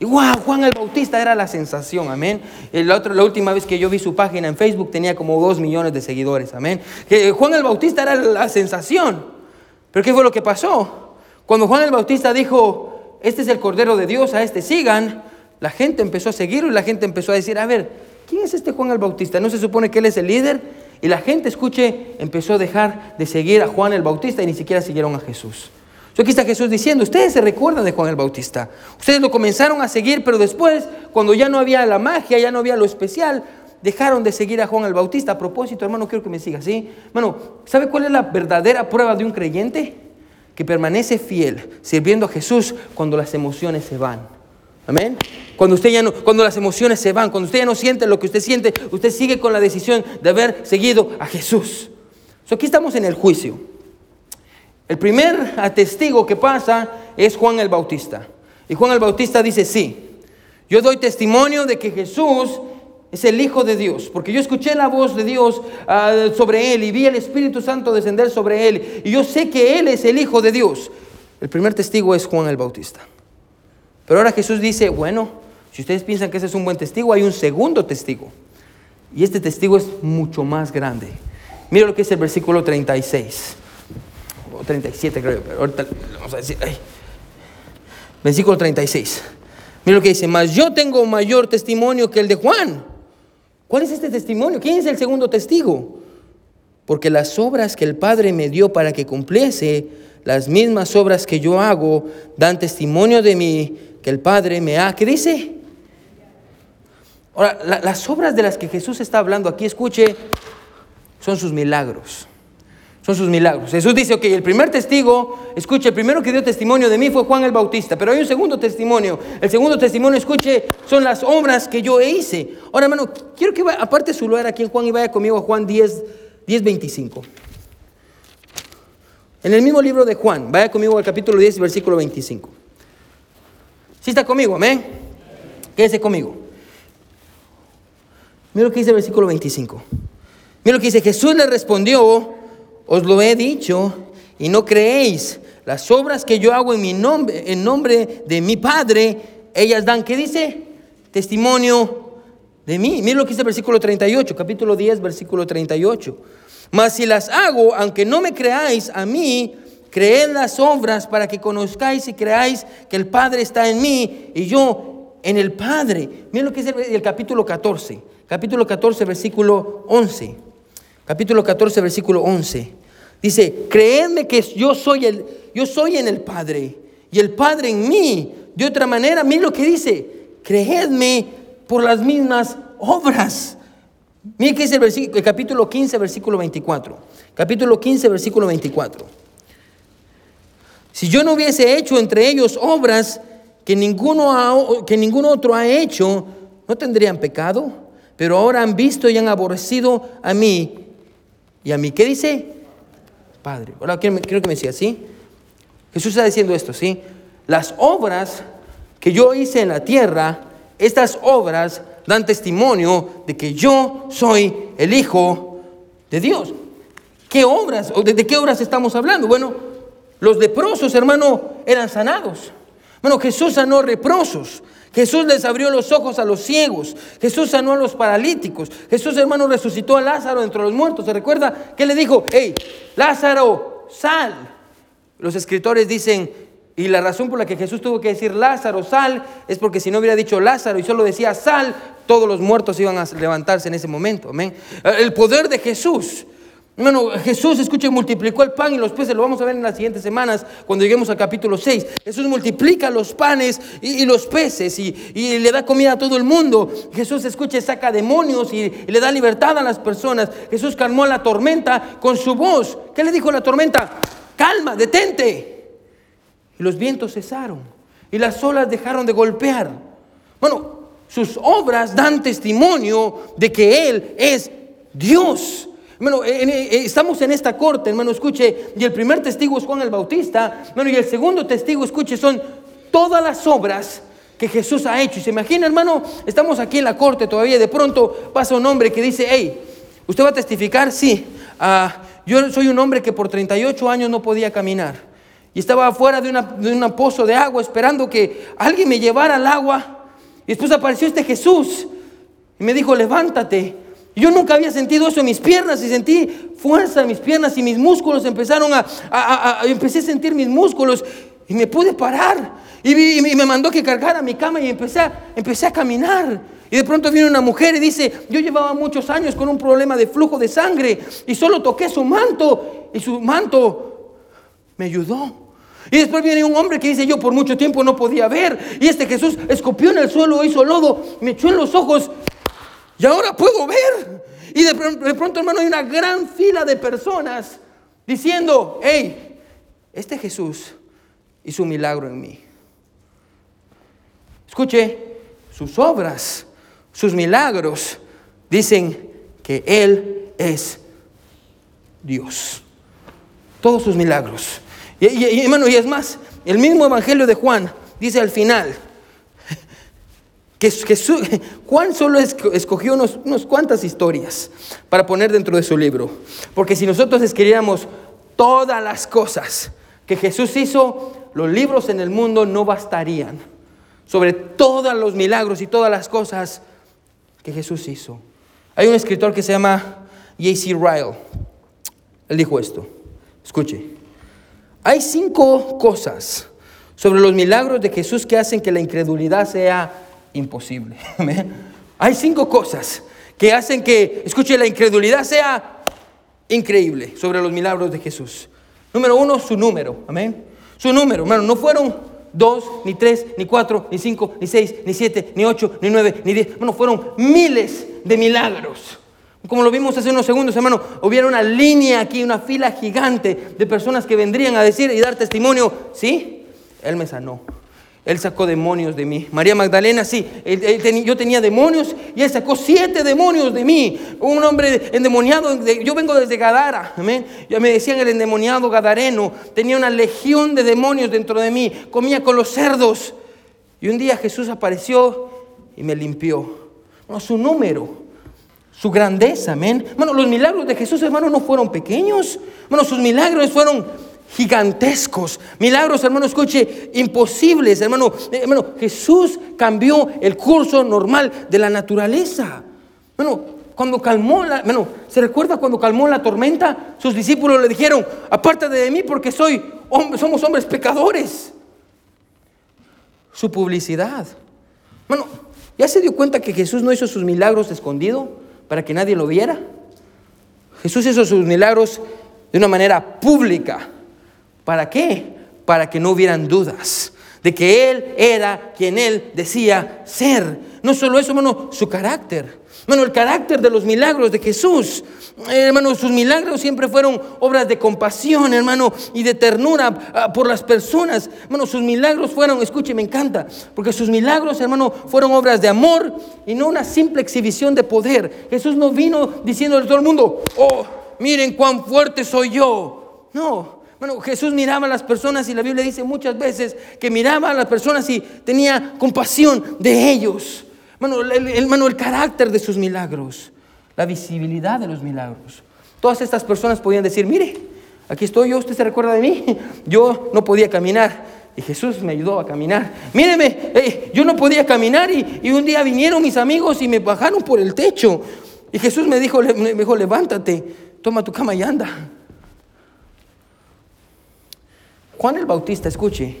Speaker 1: Y wow, Juan el Bautista era la sensación, amén. La, la última vez que yo vi su página en Facebook tenía como dos millones de seguidores, amén. Que Juan el Bautista era la sensación. Pero ¿qué fue lo que pasó? Cuando Juan el Bautista dijo, este es el Cordero de Dios, a este sigan, la gente empezó a seguirlo y la gente empezó a decir, a ver, ¿quién es este Juan el Bautista? ¿No se supone que él es el líder? Y la gente, escuche, empezó a dejar de seguir a Juan el Bautista y ni siquiera siguieron a Jesús. Aquí está Jesús diciendo, ustedes se recuerdan de Juan el Bautista. Ustedes lo comenzaron a seguir, pero después, cuando ya no había la magia, ya no había lo especial, dejaron de seguir a Juan el Bautista. A propósito, hermano, quiero que me siga, ¿sí? Hermano, ¿sabe cuál es la verdadera prueba de un creyente? Que permanece fiel, sirviendo a Jesús cuando las emociones se van. Amén. Cuando usted ya no, cuando las emociones se van, cuando usted ya no siente lo que usted siente, usted sigue con la decisión de haber seguido a Jesús. Aquí estamos en el juicio. El primer testigo que pasa es Juan el Bautista. Y Juan el Bautista dice, sí, yo doy testimonio de que Jesús es el Hijo de Dios, porque yo escuché la voz de Dios ah, sobre él y vi el Espíritu Santo descender sobre él, y yo sé que él es el Hijo de Dios. El primer testigo es Juan el Bautista. Pero ahora Jesús dice, bueno, si ustedes piensan que ese es un buen testigo, hay un segundo testigo. Y este testigo es mucho más grande. Mira lo que es el versículo 36. 37 creo, pero ahorita vamos a decir, versículo 36. Mira lo que dice, mas yo tengo mayor testimonio que el de Juan. ¿Cuál es este testimonio? ¿Quién es el segundo testigo? Porque las obras que el Padre me dio para que cumpliese, las mismas obras que yo hago, dan testimonio de mí que el Padre me ha. ¿Qué dice? Ahora, las obras de las que Jesús está hablando aquí, escuche, son sus milagros sus milagros. Jesús dice, ok, el primer testigo, escuche, el primero que dio testimonio de mí fue Juan el Bautista, pero hay un segundo testimonio. El segundo testimonio, escuche, son las obras que yo hice. Ahora, hermano, quiero que vaya, aparte su lugar aquí en Juan y vaya conmigo a Juan 10, 10, 25. En el mismo libro de Juan, vaya conmigo al capítulo 10, versículo 25. ¿Sí está conmigo? Amén. Quédese conmigo. Mira lo que dice el versículo 25. Mira lo que dice, Jesús le respondió, os lo he dicho y no creéis. Las obras que yo hago en mi nombre, en nombre de mi Padre, ellas dan, ¿qué dice? Testimonio de mí. Mira lo que dice el versículo 38, capítulo 10, versículo 38. Mas si las hago, aunque no me creáis a mí, creed las obras para que conozcáis y creáis que el Padre está en mí y yo en el Padre. Mira lo que dice el, capítulo 14, capítulo 14, versículo 11. Capítulo 14, versículo 11. Dice, creedme que yo soy, el, yo soy en el Padre y el Padre en mí. De otra manera, mira lo que dice, creedme por las mismas obras. Mira que dice el, el capítulo 15, versículo 24. Capítulo 15, versículo 24. Si yo no hubiese hecho entre ellos obras que ninguno, que ningún otro ha hecho, no tendrían pecado. Pero ahora han visto y han aborrecido a mí. ¿Y a mí qué dice? Padre. Ahora quiero, que me siga, ¿sí? Jesús está diciendo esto, ¿sí? Las obras que yo hice en la tierra, estas obras dan testimonio de que yo soy el Hijo de Dios. ¿Qué obras? ¿O de, qué obras estamos hablando? Bueno, los leprosos, hermano, eran sanados. Bueno, Jesús sanó leprosos. Jesús les abrió los ojos a los ciegos. Jesús sanó a los paralíticos. Jesús, hermano, resucitó a Lázaro entre los muertos. ¿Se recuerda que le dijo? Hey, Lázaro, sal. Los escritores dicen, y la razón por la que Jesús tuvo que decir Lázaro, sal, es porque si no hubiera dicho Lázaro y solo decía sal, todos los muertos iban a levantarse en ese momento. Amén. El poder de Jesús bueno, Jesús, escuche, multiplicó el pan y los peces, lo vamos a ver en las siguientes semanas cuando lleguemos al capítulo 6. Jesús multiplica los panes y, los peces y, le da comida a todo el mundo. Jesús, escuche, saca demonios y, le da libertad a las personas. Jesús calmó la tormenta con su voz. ¿Qué le dijo la tormenta? Calma, detente. Y los vientos cesaron y las olas dejaron de golpear. Bueno, sus obras dan testimonio de que Él es Dios. Hermano, estamos en esta corte, hermano, escuche, y el primer testigo es Juan el Bautista, hermano, y el segundo testigo, escuche, son todas las obras que Jesús ha hecho. Y se imagina, hermano, estamos aquí en la corte todavía, de pronto pasa un hombre que dice, hey, ¿usted va a testificar? Sí, uh, yo soy un hombre que por 38 años no podía caminar. Y estaba afuera de, de un pozo de agua esperando que alguien me llevara al agua. Y después apareció este Jesús y me dijo, levántate, Yo nunca había sentido eso en mis piernas y sentí fuerza en mis piernas y mis músculos empezaron a, a, empecé a sentir mis músculos y me pude parar. Y, me mandó que cargara mi cama y empecé a, empecé a caminar. Y de pronto viene una mujer y dice, yo llevaba muchos años con un problema de flujo de sangre y solo toqué su manto y su manto me ayudó. Y después viene un hombre que dice, yo por mucho tiempo no podía ver. Y este Jesús escopió en el suelo, hizo lodo, me echó en los ojos y ahora puedo ver. Y de, pronto, hermano, hay una gran fila de personas diciendo, hey, este Jesús hizo un milagro en mí. Escuche, sus obras, sus milagros, dicen que Él es Dios. Todos sus milagros. Y, y, hermano, y es más, el mismo Evangelio de Juan dice al final, que, Juan solo escogió unos, unas cuantas historias para poner dentro de su libro. Porque si nosotros escribiéramos todas las cosas que Jesús hizo, los libros en el mundo no bastarían sobre todos los milagros y todas las cosas que Jesús hizo. Hay un escritor que se llama J.C. Ryle. Él dijo esto. Escuche. Hay cinco cosas sobre los milagros de Jesús que hacen que la incredulidad sea imposible. Hay cinco cosas que hacen que, escuche, la incredulidad sea increíble sobre los milagros de Jesús. Número uno, su número. Amén. Su número, hermano, no fueron dos, ni tres, ni cuatro, ni cinco, ni seis, ni siete, ni ocho, ni nueve, ni diez. Bueno, fueron miles de milagros. Como lo vimos hace unos segundos, hermano, hubiera una línea aquí, una fila gigante de personas que vendrían a decir y dar testimonio. Sí, Él me sanó. Él sacó demonios de mí. María Magdalena, sí, yo tenía demonios y Él sacó siete demonios de mí. Un hombre endemoniado, yo vengo desde Gadara, amén. Ya me decían el endemoniado gadareno. Tenía una legión de demonios dentro de mí. Comía con los cerdos. Y un día Jesús apareció y me limpió. Su número, su grandeza, amén. Bueno, los milagros de Jesús, hermano, no fueron pequeños. Bueno, sus milagros fueron gigantescos, milagros, hermano, escuche, imposibles, hermano. Eh, hermano, Jesús cambió el curso normal de la naturaleza. Bueno, cuando calmó la, bueno, ¿se recuerda cuando calmó la tormenta? Sus discípulos le dijeron, aparte de mí porque soy somos hombres pecadores. Su publicidad. Bueno, ¿ya se dio cuenta que Jesús no hizo sus milagros escondido para que nadie lo viera? Jesús hizo sus milagros de una manera pública. ¿Para qué? Para que no hubieran dudas de que Él era quien Él decía ser. No solo eso, hermano, su carácter. Hermano, el carácter de los milagros de Jesús. Eh, hermano, sus milagros siempre fueron obras de compasión, hermano, y de ternura ah, por las personas. Hermano, sus milagros fueron, escuche, me encanta, porque sus milagros, hermano, fueron obras de amor y no una simple exhibición de poder. Jesús no vino diciéndole a todo el mundo, oh, miren cuán fuerte soy yo. No, bueno, Jesús miraba a las personas y la Biblia dice muchas veces que miraba a las personas y tenía compasión de ellos. Bueno, el, el carácter de sus milagros, la visibilidad de los milagros. Todas estas personas podían decir, mire, aquí estoy yo, usted se recuerda de mí. Yo no podía caminar y Jesús me ayudó a caminar. Míreme, yo no podía caminar y, y, un día vinieron mis amigos y me bajaron por el techo. Y Jesús me dijo, me dijo, levántate, toma tu cama y anda. Juan el Bautista, escuche,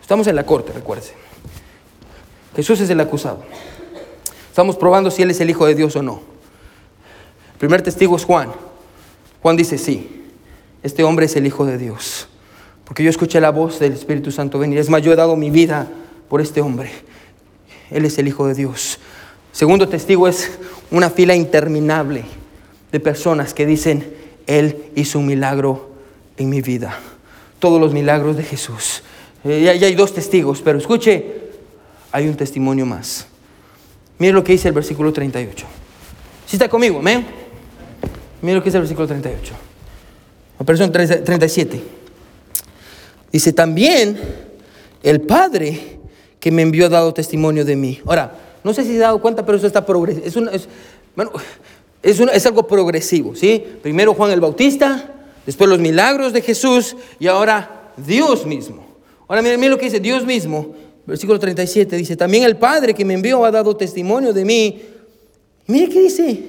Speaker 1: estamos en la corte, recuerde. Jesús es el acusado. Estamos probando si Él es el Hijo de Dios o no. El primer testigo es Juan. Juan dice, sí, este hombre es el Hijo de Dios. Porque yo escuché la voz del Espíritu Santo venir. Es más, yo he dado mi vida por este hombre. Él es el Hijo de Dios. Segundo testigo es una fila interminable de personas que dicen, Él hizo un milagro en mi vida todos los milagros de Jesús. Eh, ya, hay dos testigos, pero escuche, hay un testimonio más. Mire lo que dice el versículo 38. Si está conmigo, amén. Mire lo que dice el versículo 38. Perdón, 37. Dice, también el Padre que me envió ha dado testimonio de mí. Ahora, no sé si se ha dado cuenta, pero eso está progresivo. Es, bueno, es, es algo progresivo, ¿sí? Primero Juan el Bautista, después los milagros de Jesús y ahora Dios mismo. Ahora miren, lo que dice Dios mismo. Versículo 37 dice, también el Padre que me envió ha dado testimonio de mí mire qué dice,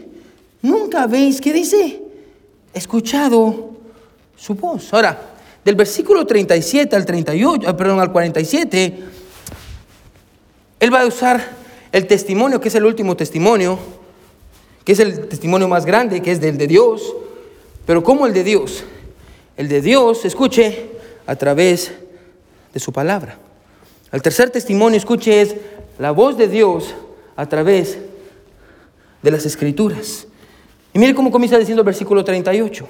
Speaker 1: nunca habéis, ¿qué dice? Escuchado su voz. Ahora, del versículo 37 al 38, ah, perdón, al 47, él va a usar el testimonio, que es el último testimonio, que es el testimonio más grande, que es del de Dios. Pero ¿cómo el de Dios? El de Dios, escuche, a través de su palabra. El tercer testimonio, escuche, es la voz de Dios a través de las escrituras. Y mire cómo comienza diciendo el versículo 38.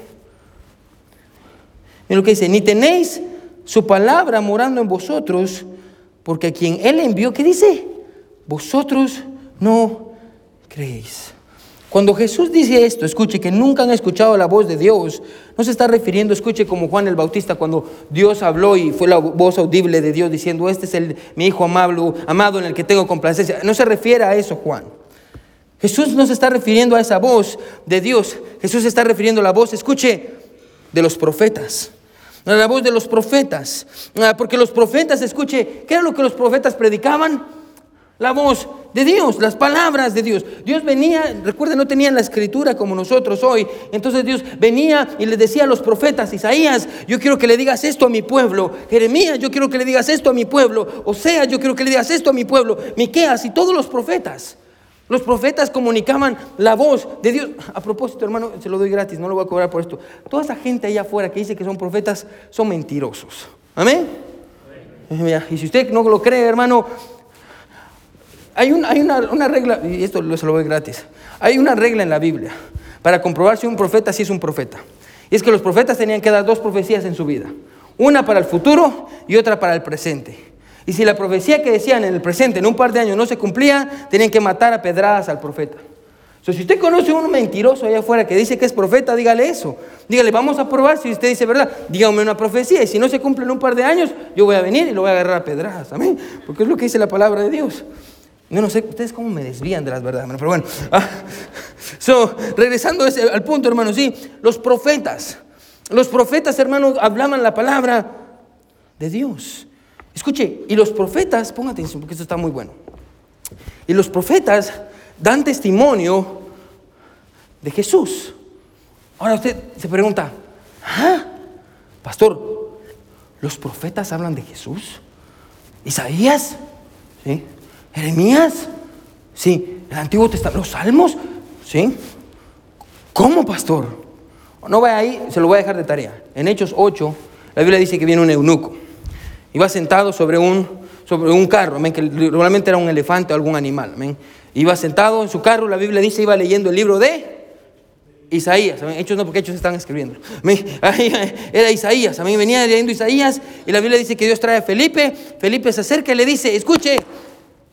Speaker 1: Mire lo que dice, ni tenéis su palabra morando en vosotros, porque a quien Él envió, ¿qué dice? Vosotros no creéis. Cuando Jesús dice esto, escuche que nunca han escuchado la voz de Dios, no se está refiriendo, escuche como Juan el Bautista cuando Dios habló y fue la voz audible de Dios diciendo, este es el, mi hijo amado, amado en el que tengo complacencia. No se refiere a eso, Juan. Jesús no se está refiriendo a esa voz de Dios. Jesús se está refiriendo a la voz, escuche, de los profetas. A la voz de los profetas. Ah, porque los profetas, escuche, ¿qué era lo que los profetas predicaban? La voz de Dios, las palabras de Dios. Dios venía, recuerden, no tenían la escritura como nosotros hoy. Entonces Dios venía y le decía a los profetas, Isaías, yo quiero que le digas esto a mi pueblo. Jeremías, yo quiero que le digas esto a mi pueblo. Osea, yo quiero que le digas esto a mi pueblo. Miqueas y todos los profetas. Los profetas comunicaban la voz de Dios. A propósito, hermano, se lo doy gratis, no lo voy a cobrar por esto. Toda esa gente allá afuera que dice que son profetas son mentirosos. Amén. Y si usted no lo cree, hermano, hay, una, regla, y esto se lo doy gratis, hay una regla en la Biblia para comprobar si un profeta sí es un profeta. Y es que los profetas tenían que dar dos profecías en su vida, una para el futuro y otra para el presente. Y si la profecía que decían en el presente en un par de años no se cumplía, tenían que matar a pedradas al profeta. So, si usted conoce a un mentiroso allá afuera que dice que es profeta, dígale eso. Dígale, vamos a probar si usted dice verdad. Dígame una profecía y si no se cumple en un par de años, yo voy a venir y lo voy a agarrar a pedradas. Amén. Porque es lo que dice la palabra de Dios. Yo no sé, ustedes cómo me desvían de las verdades, pero bueno. Ah, so, regresando al punto, hermanos, sí, los profetas, los profetas, hermanos, hablaban la palabra de Dios. Escuche, y los profetas, ponga atención porque esto está muy bueno. Y los profetas dan testimonio de Jesús. Ahora usted se pregunta, ¿ah? Pastor, ¿los profetas hablan de Jesús? ¿Isaías? ¿Sí? Jeremías, sí, el Antiguo Testamento, los Salmos, sí. ¿Cómo, pastor? No vaya ahí, se lo voy a dejar de tarea. En Hechos 8, la Biblia dice que viene un eunuco. Iba sentado sobre un, sobre un carro, que normalmente era un elefante o algún animal. Iba sentado en su carro, la Biblia dice, iba leyendo el libro de Isaías. Hechos no, porque Hechos están escribiendo. Era Isaías. Venía leyendo Isaías y la Biblia dice que Dios trae a Felipe. Felipe se acerca y le dice, escuche,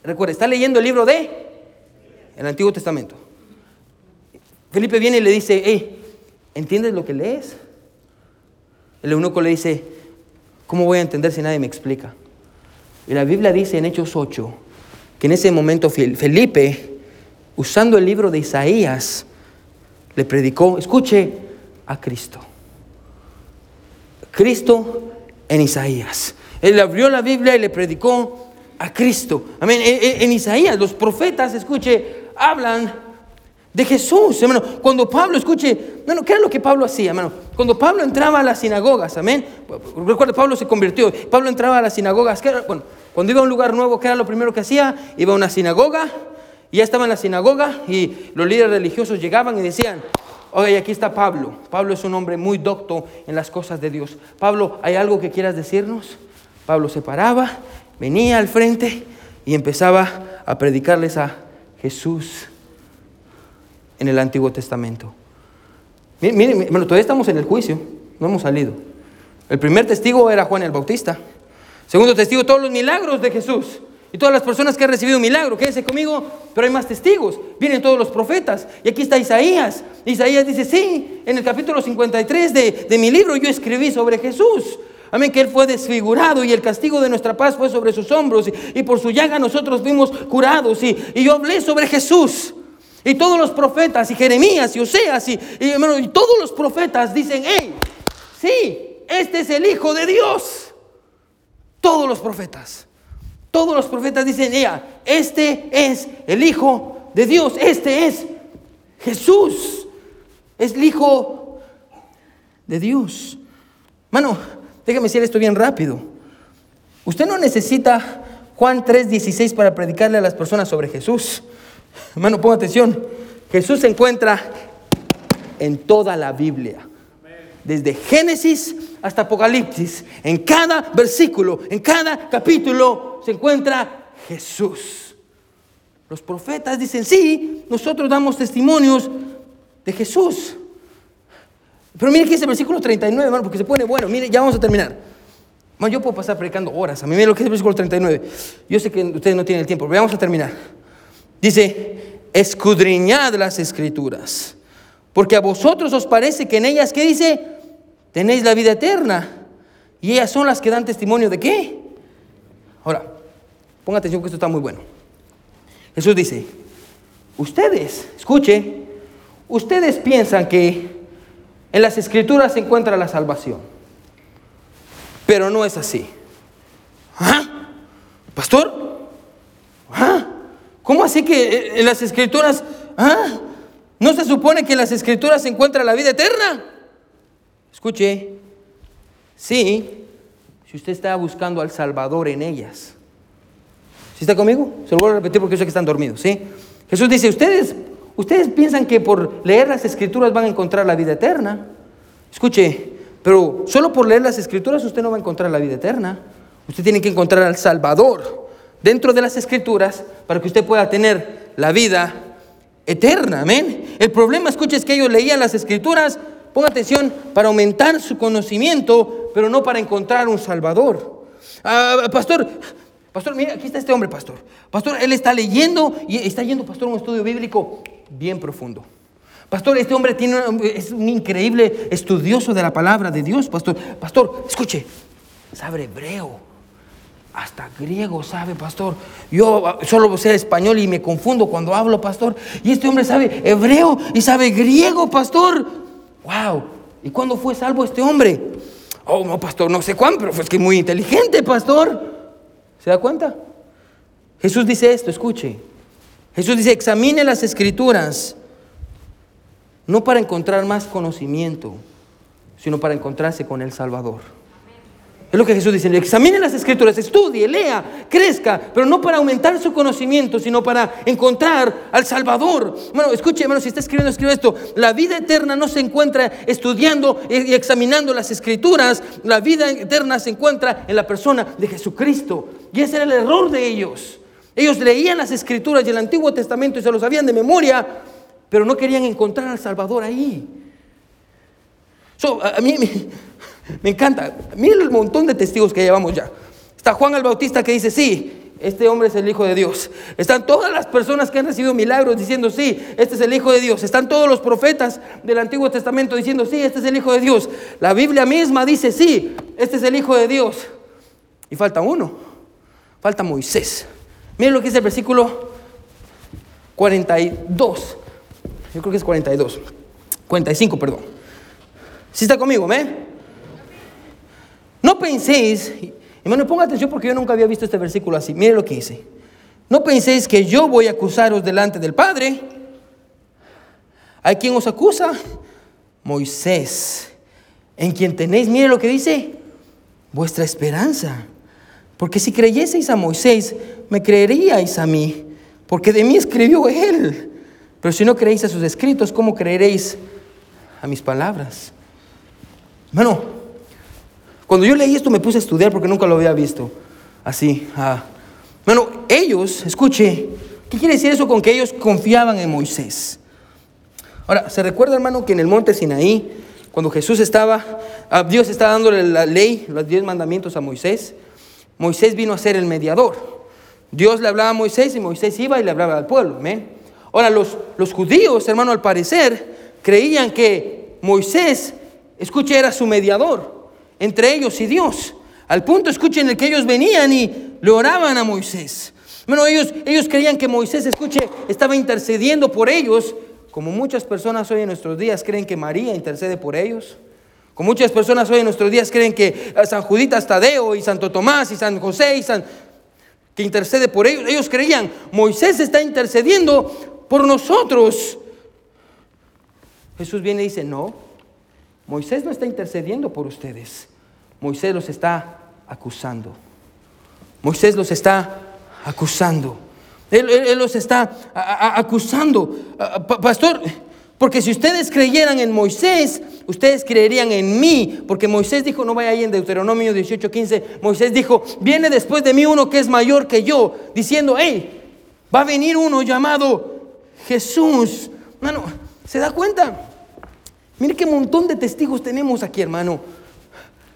Speaker 1: Recuerda, está leyendo el libro de el Antiguo Testamento. Felipe viene y le dice, ¿entiendes lo que lees? El eunuco le dice, ¿cómo voy a entender si nadie me explica? Y la Biblia dice en Hechos 8 que en ese momento Felipe, usando el libro de Isaías, le predicó, escuche, a Cristo. Cristo en Isaías. Él abrió la Biblia y le predicó a Cristo. Amén. En, Isaías, los profetas, escuche, hablan de Jesús, hermano. Cuando Pablo, escuche, bueno, ¿qué era lo que Pablo hacía, hermano? Cuando Pablo entraba a las sinagogas, amén. Recuerda, Pablo se convirtió. Pablo entraba a las sinagogas. bueno, cuando iba a un lugar nuevo, ¿qué era lo primero que hacía? Iba a una sinagoga, y ya estaba en la sinagoga, y los líderes religiosos llegaban y decían, Oye, aquí está Pablo. Pablo es un hombre muy docto en las cosas de Dios. Pablo, ¿hay algo que quieras decirnos? Pablo se paraba venía al frente y empezaba a predicarles a Jesús en el Antiguo Testamento. Miren, todavía estamos en el juicio, no hemos salido. El primer testigo era Juan el Bautista. Segundo testigo, todos los milagros de Jesús. Y todas las personas que han recibido milagro, quédense conmigo, pero hay más testigos. Vienen todos los profetas. Y aquí está Isaías. Isaías dice, sí, en el capítulo 53 de, de mi libro yo escribí sobre Jesús. Amén, que Él fue desfigurado y el castigo de nuestra paz fue sobre sus hombros y, por su llaga nosotros fuimos curados. Y, yo hablé sobre Jesús. Y todos los profetas, y Jeremías, y Oseas, y, todos los profetas dicen, hey, sí, este es el Hijo de Dios. Todos los profetas, todos los profetas dicen, ella, este es el Hijo de Dios, este es Jesús es el Hijo de Dios. Mano, déjame decir esto bien rápido. Usted no necesita Juan 3:16 para predicarle a las personas sobre Jesús. Hermano, ponga atención. Jesús se encuentra en toda la Biblia. Desde Génesis hasta Apocalipsis. En cada versículo, en cada capítulo se encuentra Jesús. Los profetas dicen, sí, nosotros damos testimonios de Jesús. Pero mire que ese versículo 39, hermano, porque se pone bueno. Mire, ya vamos a terminar. yo puedo pasar predicando horas. A mí mire lo que es el versículo 39. Yo sé que ustedes no tienen el tiempo, pero vamos a terminar. Dice, escudriñad las escrituras, porque a vosotros os parece que en ellas, ¿qué dice? Tenéis la vida eterna. Y ellas son las que dan testimonio de qué? Ahora, ponga atención que esto está muy bueno. Jesús dice, ustedes, escuche, ustedes piensan que en las escrituras se encuentra la salvación, pero no es así. ¿Ah? ¿Pastor? ¿Ah? ¿Cómo así que en las escrituras, ah? ¿no se supone que en las escrituras se encuentra la vida eterna? Escuche, sí, si usted está buscando al Salvador en ellas. ¿Sí está conmigo? Se lo voy a repetir porque yo sé que están dormidos, ¿sí? Jesús dice, ustedes, ustedes piensan que por leer las escrituras van a encontrar la vida eterna. Escuche, pero solo por leer las escrituras usted no va a encontrar la vida eterna. Usted tiene que encontrar al Salvador dentro de las escrituras para que usted pueda tener la vida eterna. Amén. El problema, escuche, es que ellos leían las escrituras, ponga atención, para aumentar su conocimiento, pero no para encontrar un Salvador. Ah, pastor, Pastor, mira, aquí está este hombre, pastor. Pastor, él está leyendo y está yendo, pastor, a un estudio bíblico bien profundo. Pastor, este hombre tiene, es un increíble estudioso de la palabra de Dios, pastor. Pastor, escuche, sabe hebreo, hasta griego sabe, pastor. Yo solo sé español y me confundo cuando hablo, pastor. Y este hombre sabe hebreo y sabe griego, pastor. Wow. ¿Y cuándo fue salvo este hombre? Oh, no, pastor, no sé cuándo, pero fue que muy inteligente, pastor. ¿Se da cuenta? Jesús dice esto, escuche. Jesús dice, examine las escrituras, no para encontrar más conocimiento, sino para encontrarse con el Salvador. Es lo que Jesús dice, examine las escrituras, estudie, lea, crezca, pero no para aumentar su conocimiento, sino para encontrar al Salvador. Bueno, escuche, hermano, si está escribiendo, escribe esto. La vida eterna no se encuentra estudiando y examinando las escrituras. La vida eterna se encuentra en la persona de Jesucristo. Y ese era el error de ellos. Ellos leían las escrituras y el Antiguo Testamento y se lo sabían de memoria, pero no querían encontrar al Salvador ahí. a mí, me encanta. Miren el montón de testigos que llevamos ya. Está Juan el Bautista que dice, sí, este hombre es el Hijo de Dios. Están todas las personas que han recibido milagros diciendo, sí, este es el Hijo de Dios. Están todos los profetas del Antiguo Testamento diciendo, sí, este es el Hijo de Dios. La Biblia misma dice, sí, este es el Hijo de Dios. Y falta uno, falta Moisés. Miren lo que dice el versículo 42. Yo creo que es 42. 45, perdón. Si está conmigo, ¿me? No penséis, hermano, ponga atención porque yo nunca había visto este versículo así. Mire lo que dice. No penséis que yo voy a acusaros delante del Padre. ¿Hay quien os acusa? Moisés, en quien tenéis, mire lo que dice, vuestra esperanza. Porque si creyeseis a Moisés, me creeríais a mí, porque de mí escribió él. Pero si no creéis a sus escritos, ¿cómo creeréis a mis palabras? Hermano, cuando yo leí esto me puse a estudiar porque nunca lo había visto. Así. Ah. Bueno, ellos, escuche, ¿qué quiere decir eso con que ellos confiaban en Moisés? Ahora, ¿se recuerda hermano que en el monte Sinaí, cuando Jesús estaba, ah, Dios estaba dándole la ley, los diez mandamientos a Moisés? Moisés vino a ser el mediador. Dios le hablaba a Moisés y Moisés iba y le hablaba al pueblo. Ahora, los, los judíos, hermano, al parecer, creían que Moisés, escuche, era su mediador entre ellos y Dios. Al punto, escuchen, el que ellos venían y le oraban a Moisés. Bueno, ellos, ellos creían que Moisés, escuche, estaba intercediendo por ellos, como muchas personas hoy en nuestros días creen que María intercede por ellos. Como muchas personas hoy en nuestros días creen que San Juditas Tadeo y Santo Tomás y San José y San que intercede por ellos. Ellos creían, Moisés está intercediendo por nosotros. Jesús viene y dice, no, Moisés no está intercediendo por ustedes. Moisés los está acusando. Moisés los está acusando. Él, los está acusando. Pastor, porque si ustedes creyeran en Moisés, ustedes creerían en mí. Porque Moisés dijo, no vaya ahí en Deuteronomio 18:15, Moisés dijo, viene después de mí uno que es mayor que yo, diciendo, hey, va a venir uno llamado Jesús. Hermano, ¿se da cuenta? Mire qué montón de testigos tenemos aquí, hermano.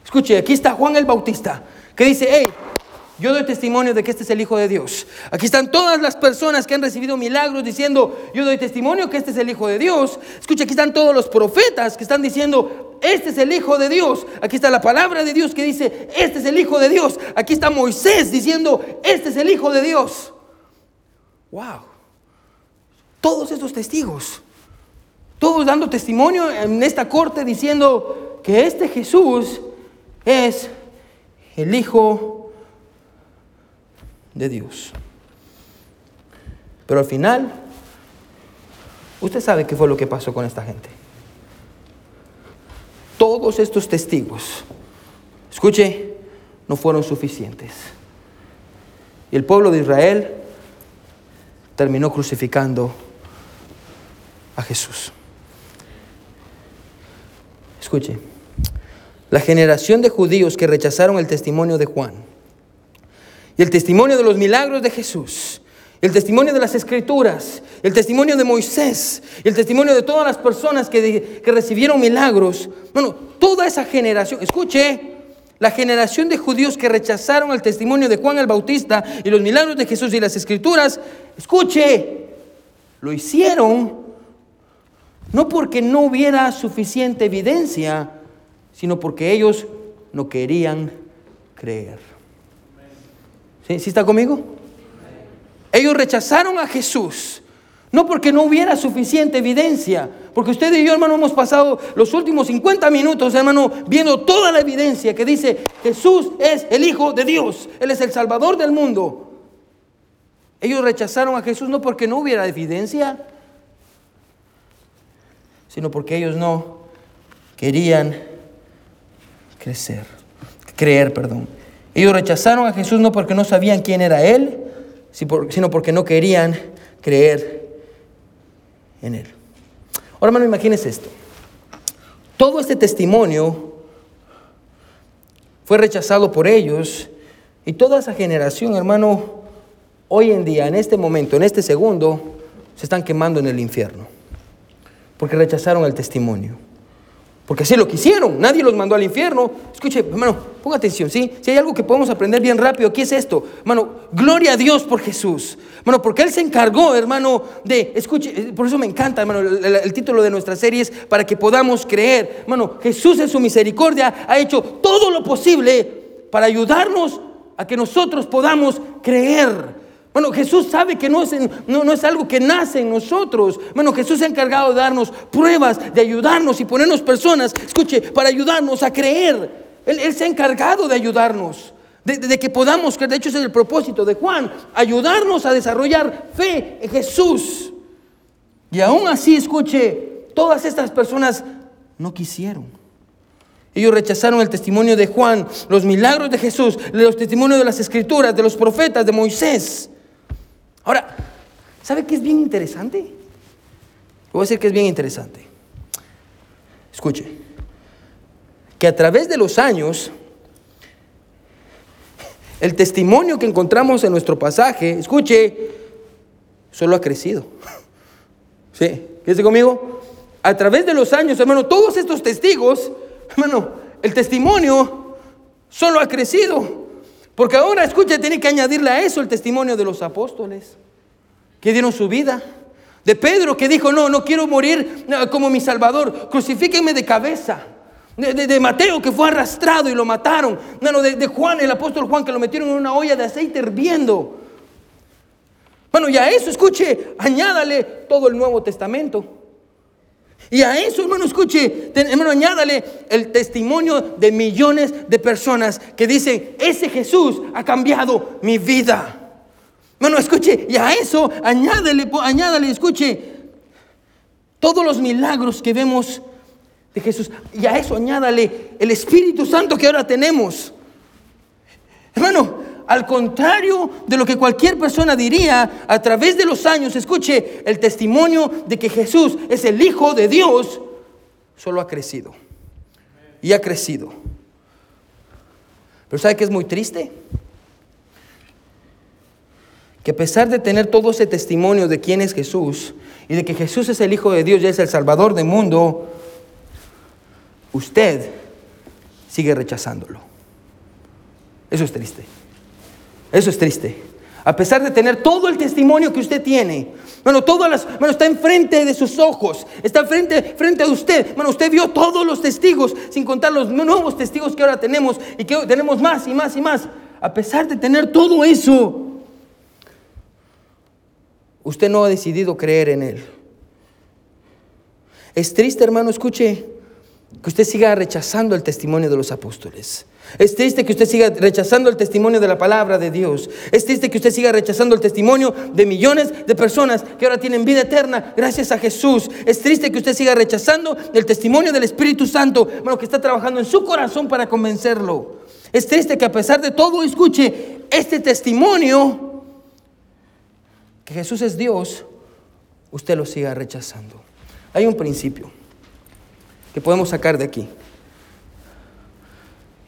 Speaker 1: Escuche, aquí está Juan el Bautista, que dice, hey, yo doy testimonio de que este es el Hijo de Dios. Aquí están todas las personas que han recibido milagros diciendo, yo doy testimonio que este es el Hijo de Dios. Escucha, aquí están todos los profetas que están diciendo, este es el Hijo de Dios. Aquí está la palabra de Dios que dice, este es el Hijo de Dios. Aquí está Moisés diciendo, este es el Hijo de Dios. Wow. Todos estos testigos, todos dando testimonio en esta corte diciendo que este Jesús es el Hijo de Dios. Pero al final, usted sabe qué fue lo que pasó con esta gente. Todos estos testigos, escuche, no fueron suficientes. Y el pueblo de Israel terminó crucificando a Jesús. Escuche, la generación de judíos que rechazaron el testimonio de Juan y el testimonio de los milagros de Jesús, el testimonio de las escrituras, el testimonio de Moisés, el testimonio de todas las personas que, que recibieron milagros. Bueno, toda esa generación, escuche, la generación de judíos que rechazaron el testimonio de Juan el Bautista y los milagros de Jesús y las escrituras, escuche, lo hicieron no porque no hubiera suficiente evidencia, sino porque ellos no querían creer. ¿Sí, está conmigo? Ellos rechazaron a Jesús. No porque no hubiera suficiente evidencia, porque usted y yo, hermano, hemos pasado los últimos 50 minutos, hermano, viendo toda la evidencia que dice Jesús es el Hijo de Dios, Él es el Salvador del mundo. Ellos rechazaron a Jesús no porque no hubiera evidencia, sino porque ellos no querían crecer, creer, perdón. Ellos rechazaron a Jesús no porque no sabían quién era Él, sino porque no querían creer en Él. Ahora, hermano, imagínense esto. Todo este testimonio fue rechazado por ellos y toda esa generación, hermano, hoy en día, en este momento, en este segundo, se están quemando en el infierno porque rechazaron el testimonio. Porque así lo quisieron, nadie los mandó al infierno. Escuche, hermano, ponga atención, ¿sí? Si hay algo que podemos aprender bien rápido, ¿qué es esto? Hermano, gloria a Dios por Jesús. Hermano, porque Él se encargó, hermano, de, escuche, eh, por eso me encanta, hermano, el, título de nuestra serie es para que podamos creer. Hermano, Jesús en su misericordia ha hecho todo lo posible para ayudarnos a que nosotros podamos creer. Bueno, Jesús sabe que no es, no, es, algo que nace en nosotros. Bueno, Jesús se ha encargado de darnos pruebas, de ayudarnos y ponernos personas, escuche, para ayudarnos a creer. Él, se ha encargado de ayudarnos, de, de, que podamos creer. De hecho, ese es el propósito de Juan, ayudarnos a desarrollar fe en Jesús. Y aún así, escuche, todas estas personas no quisieron. Ellos rechazaron el testimonio de Juan, los milagros de Jesús, los testimonios de las escrituras, de los profetas, de Moisés. Ahora, ¿sabe qué es bien interesante? Voy a decir que es bien interesante. Escuche, que a través de los años, el testimonio que encontramos en nuestro pasaje, escuche, solo ha crecido. ¿Sí? ¿Qué conmigo? A través de los años, hermano, todos estos testigos, hermano, el testimonio solo ha crecido. Porque ahora, escucha, tiene que añadirle a eso el testimonio de los apóstoles que dieron su vida. De Pedro que dijo, no, no quiero morir como mi Salvador, crucifíquenme de cabeza. De, Mateo que fue arrastrado y lo mataron. No, de, de, Juan, el apóstol Juan que lo metieron en una olla de aceite hirviendo. Bueno, y a eso, escuche, añádale todo el Nuevo Testamento. Y a eso, hermano, escuche, hermano, añádale el testimonio de millones de personas que dicen, ese Jesús ha cambiado mi vida. Hermano, escuche, y a eso añádale, añádale, escuche, Todos los milagros que vemos de Jesús. Y a eso añádale el Espíritu Santo que ahora tenemos. Hermano, al contrario de lo que cualquier persona diría, a través de los años, escuche, el testimonio de que Jesús es el Hijo de Dios, solo ha crecido. Y ha crecido. Pero ¿sabe qué es muy triste? Que a pesar de tener todo ese testimonio de quién es Jesús y de que Jesús es el Hijo de Dios y es el Salvador del mundo, usted sigue rechazándolo. Eso es triste. Eso es triste. A pesar de tener todo el testimonio que usted tiene, bueno, todas las, bueno, está enfrente de sus ojos, está frente, frente a usted. Bueno, usted vio todos los testigos, sin contar los nuevos testigos que ahora tenemos y que tenemos más y más y más. A pesar de tener todo eso, usted no ha decidido creer en Él. Es triste, hermano, escuche, que usted siga rechazando el testimonio de los apóstoles. Es triste que usted siga rechazando el testimonio de la palabra de Dios. Es triste que usted siga rechazando el testimonio de millones de personas que ahora tienen vida eterna gracias a Jesús. Es triste que usted siga rechazando el testimonio del Espíritu Santo, bueno, que está trabajando en su corazón para convencerlo. Es triste que a pesar de todo escuche este testimonio que Jesús es Dios, usted lo siga rechazando. Hay un principio que podemos sacar de aquí.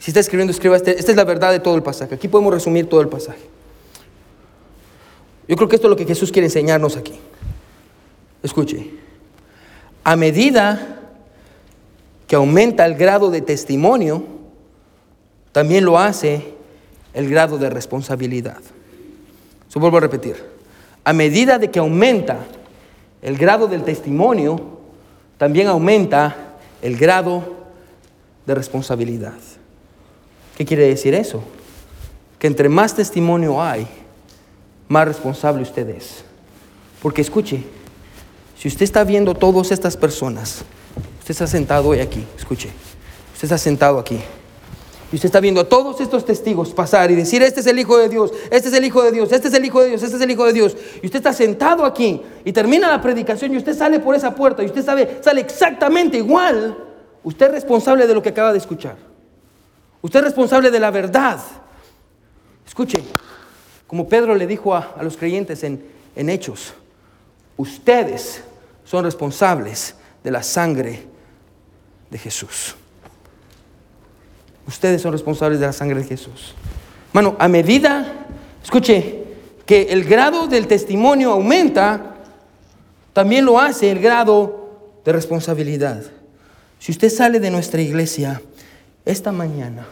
Speaker 1: Si está escribiendo, escriba, este, esta es la verdad de todo el pasaje. Aquí podemos resumir todo el pasaje. Yo creo que esto es lo que Jesús quiere enseñarnos aquí. Escuche, a medida que aumenta el grado de testimonio, también lo hace el grado de responsabilidad. Eso vuelvo a repetir. A medida de que aumenta el grado del testimonio, también aumenta el grado de responsabilidad. ¿Qué quiere decir eso? Que entre más testimonio hay, más responsable usted es. Porque escuche, si usted está viendo todas estas personas, usted está sentado hoy aquí, escuche, usted está sentado aquí. Y usted está viendo a todos estos testigos pasar y decir, este es el Hijo de Dios, este es el Hijo de Dios, este es el Hijo de Dios, este es el Hijo de Dios. Y usted está sentado aquí y termina la predicación y usted sale por esa puerta y usted sabe, sale exactamente igual. Usted es responsable de lo que acaba de escuchar. Usted es responsable de la verdad. Escuche, como Pedro le dijo a, los creyentes en, en Hechos, ustedes son responsables de la sangre de Jesús. Ustedes son responsables de la sangre de Jesús. Bueno, a medida, escuche, que el grado del testimonio aumenta, también lo hace el grado de responsabilidad. Si usted sale de nuestra iglesia esta mañana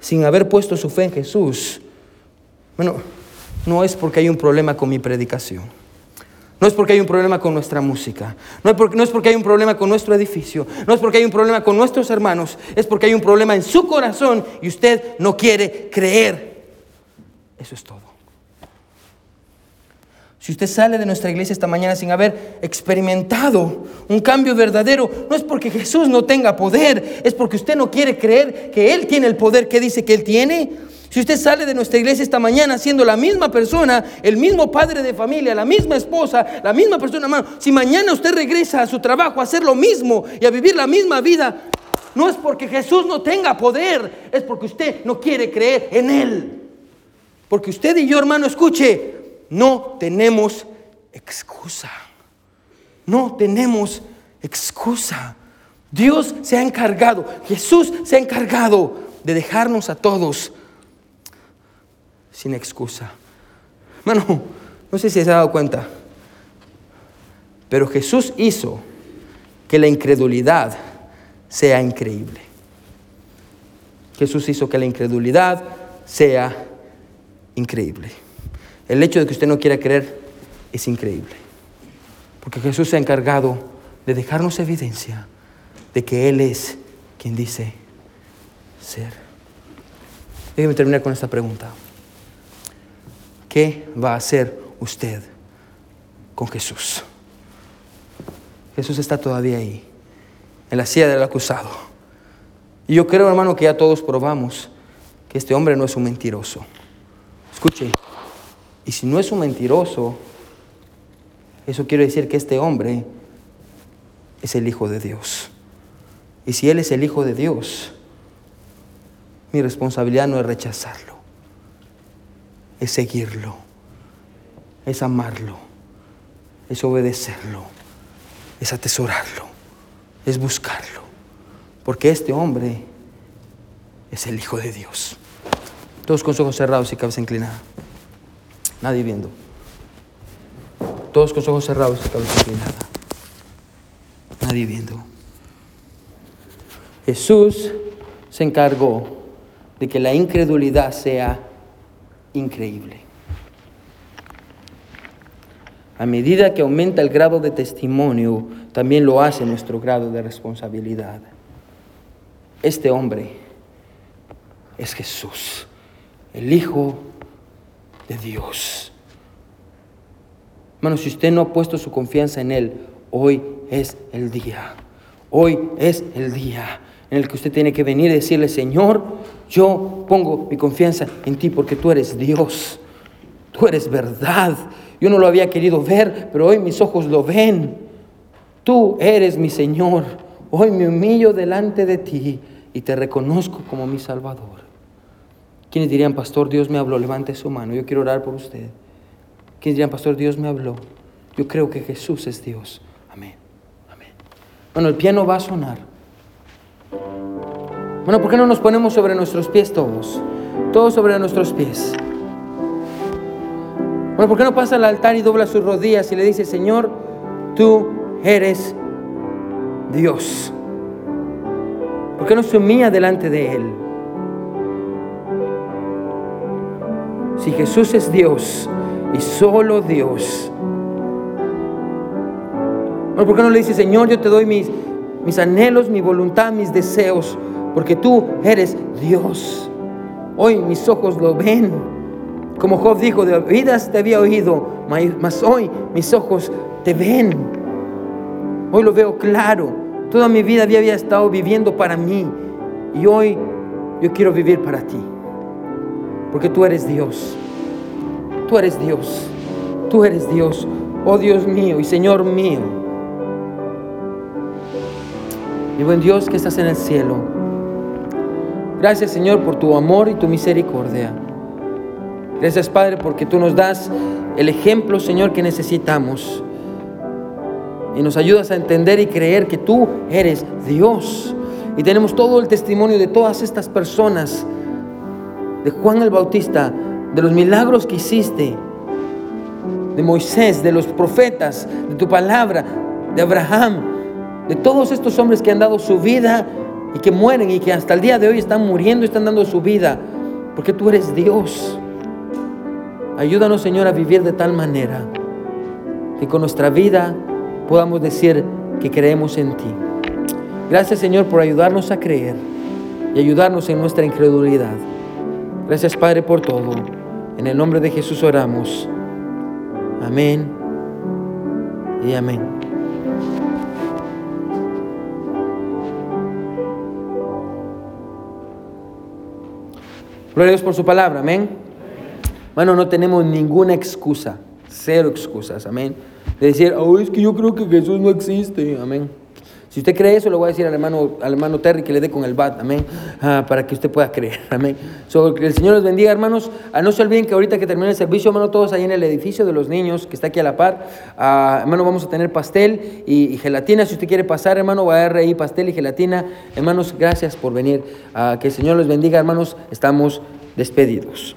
Speaker 1: sin haber puesto su fe en Jesús, bueno, no es porque hay un problema con mi predicación. No es porque hay un problema con nuestra música. No es, porque, no es porque hay un problema con nuestro edificio. No es porque hay un problema con nuestros hermanos. Es porque hay un problema en su corazón y usted no quiere creer. Eso es todo. Si usted sale de nuestra iglesia esta mañana sin haber experimentado un cambio verdadero, no es porque Jesús no tenga poder, es porque usted no quiere creer que Él tiene el poder que dice que Él tiene. Si usted sale de nuestra iglesia esta mañana siendo la misma persona, el mismo padre de familia, la misma esposa, la misma persona, hermano, si mañana usted regresa a su trabajo a hacer lo mismo y a vivir la misma vida, no es porque Jesús no tenga poder, es porque usted no quiere creer en Él. Porque usted y yo, hermano, escuche, no tenemos excusa. No tenemos excusa. Dios se ha encargado, Jesús se ha encargado de dejarnos a todos sin excusa. Hermano, no sé si se ha dado cuenta, pero Jesús hizo que la incredulidad sea increíble. Jesús hizo que la incredulidad sea increíble. El hecho de que usted no quiera creer es increíble. Porque Jesús se ha encargado de dejarnos evidencia de que Él es quien dice ser. Déjeme terminar con esta pregunta. ¿Qué va a hacer usted con Jesús? Jesús está todavía ahí, en la silla del acusado. Y yo creo, hermano, que ya todos probamos que este hombre no es un mentiroso. Escuche, y si no es un mentiroso, eso quiere decir que este hombre es el Hijo de Dios. Y si Él es el Hijo de Dios, mi responsabilidad no es rechazarlo, es seguirlo, es amarlo, es obedecerlo, es atesorarlo, es buscarlo. Porque este hombre es el Hijo de Dios. Todos con ojos cerrados y cabeza inclinada. Nadie viendo. Todos con sus ojos cerrados y cabeza inclinada. Nadie viendo. Jesús se encargó de que la incredulidad sea increíble. A medida que aumenta el grado de testimonio, también lo hace nuestro grado de responsabilidad. Este hombre es Jesús, el Hijo de Dios. Hermano, si usted no ha puesto su confianza en Él, hoy es el día. Hoy es el día en el que usted tiene que venir y decirle, Señor, yo pongo mi confianza en ti porque tú eres Dios, tú eres verdad. Yo no lo había querido ver, pero hoy mis ojos lo ven. Tú eres mi Señor. Hoy me humillo delante de ti y te reconozco como mi Salvador. ¿Quiénes dirían, Pastor, Dios me habló? Levante su mano, yo quiero orar por usted. ¿Quiénes dirían, Pastor, Dios me habló? Yo creo que Jesús es Dios. Amén. Amén. Bueno, el piano va a sonar. Bueno, ¿por qué no nos ponemos sobre nuestros pies todos? Todos sobre nuestros pies. Bueno, ¿por qué no pasa al altar y dobla sus rodillas y le dice, Señor, tú eres Dios? ¿Por qué no se humilla delante de Él? Si Jesús es Dios y solo Dios, ¿por qué no le dice, Señor, yo te doy mis, mis anhelos, mi voluntad, mis deseos? porque tú eres Dios. Hoy mis ojos lo ven. Como Job dijo, de oídas te había oído, mas hoy mis ojos te ven. Hoy lo veo claro. Toda mi vida había estado viviendo para mí y hoy yo quiero vivir para ti. Porque tú eres Dios. Tú eres Dios. Tú eres Dios. Oh Dios mío y Señor mío. Y buen Dios que estás en el cielo. Gracias Señor por tu amor y tu misericordia. Gracias Padre porque tú nos das el ejemplo Señor que necesitamos. Y nos ayudas a entender y creer que tú eres Dios. Y tenemos todo el testimonio de todas estas personas. De Juan el Bautista, de los milagros que hiciste. De Moisés, de los profetas, de tu palabra, de Abraham. De todos estos hombres que han dado su vida y que mueren y que hasta el día de hoy están muriendo y están dando su vida, porque tú eres Dios. Ayúdanos, Señor, a vivir de tal manera que con nuestra vida podamos decir que creemos en ti. Gracias, Señor, por ayudarnos a creer y ayudarnos en nuestra incredulidad. Gracias, Padre, por todo. En el nombre de Jesús oramos. Amén y amén. Gloria a Dios por su palabra, amén. Bueno, no tenemos ninguna excusa, cero excusas, amén. De decir, oh, es que yo creo que Jesús no existe, amén. Si usted cree eso, le voy a decir al hermano, al hermano Terry que le dé con el bat, amén, ah, para que usted pueda creer, amén. So, que el Señor los bendiga, hermanos. Ah, no se olviden que ahorita que termine el servicio, hermano, todos ahí en el edificio de los niños, que está aquí a la par, ah, hermano, vamos a tener pastel y, gelatina. Si usted quiere pasar, hermano, va a haber ahí pastel y gelatina. Hermanos, gracias por venir. que el Señor los bendiga, hermanos. Estamos despedidos.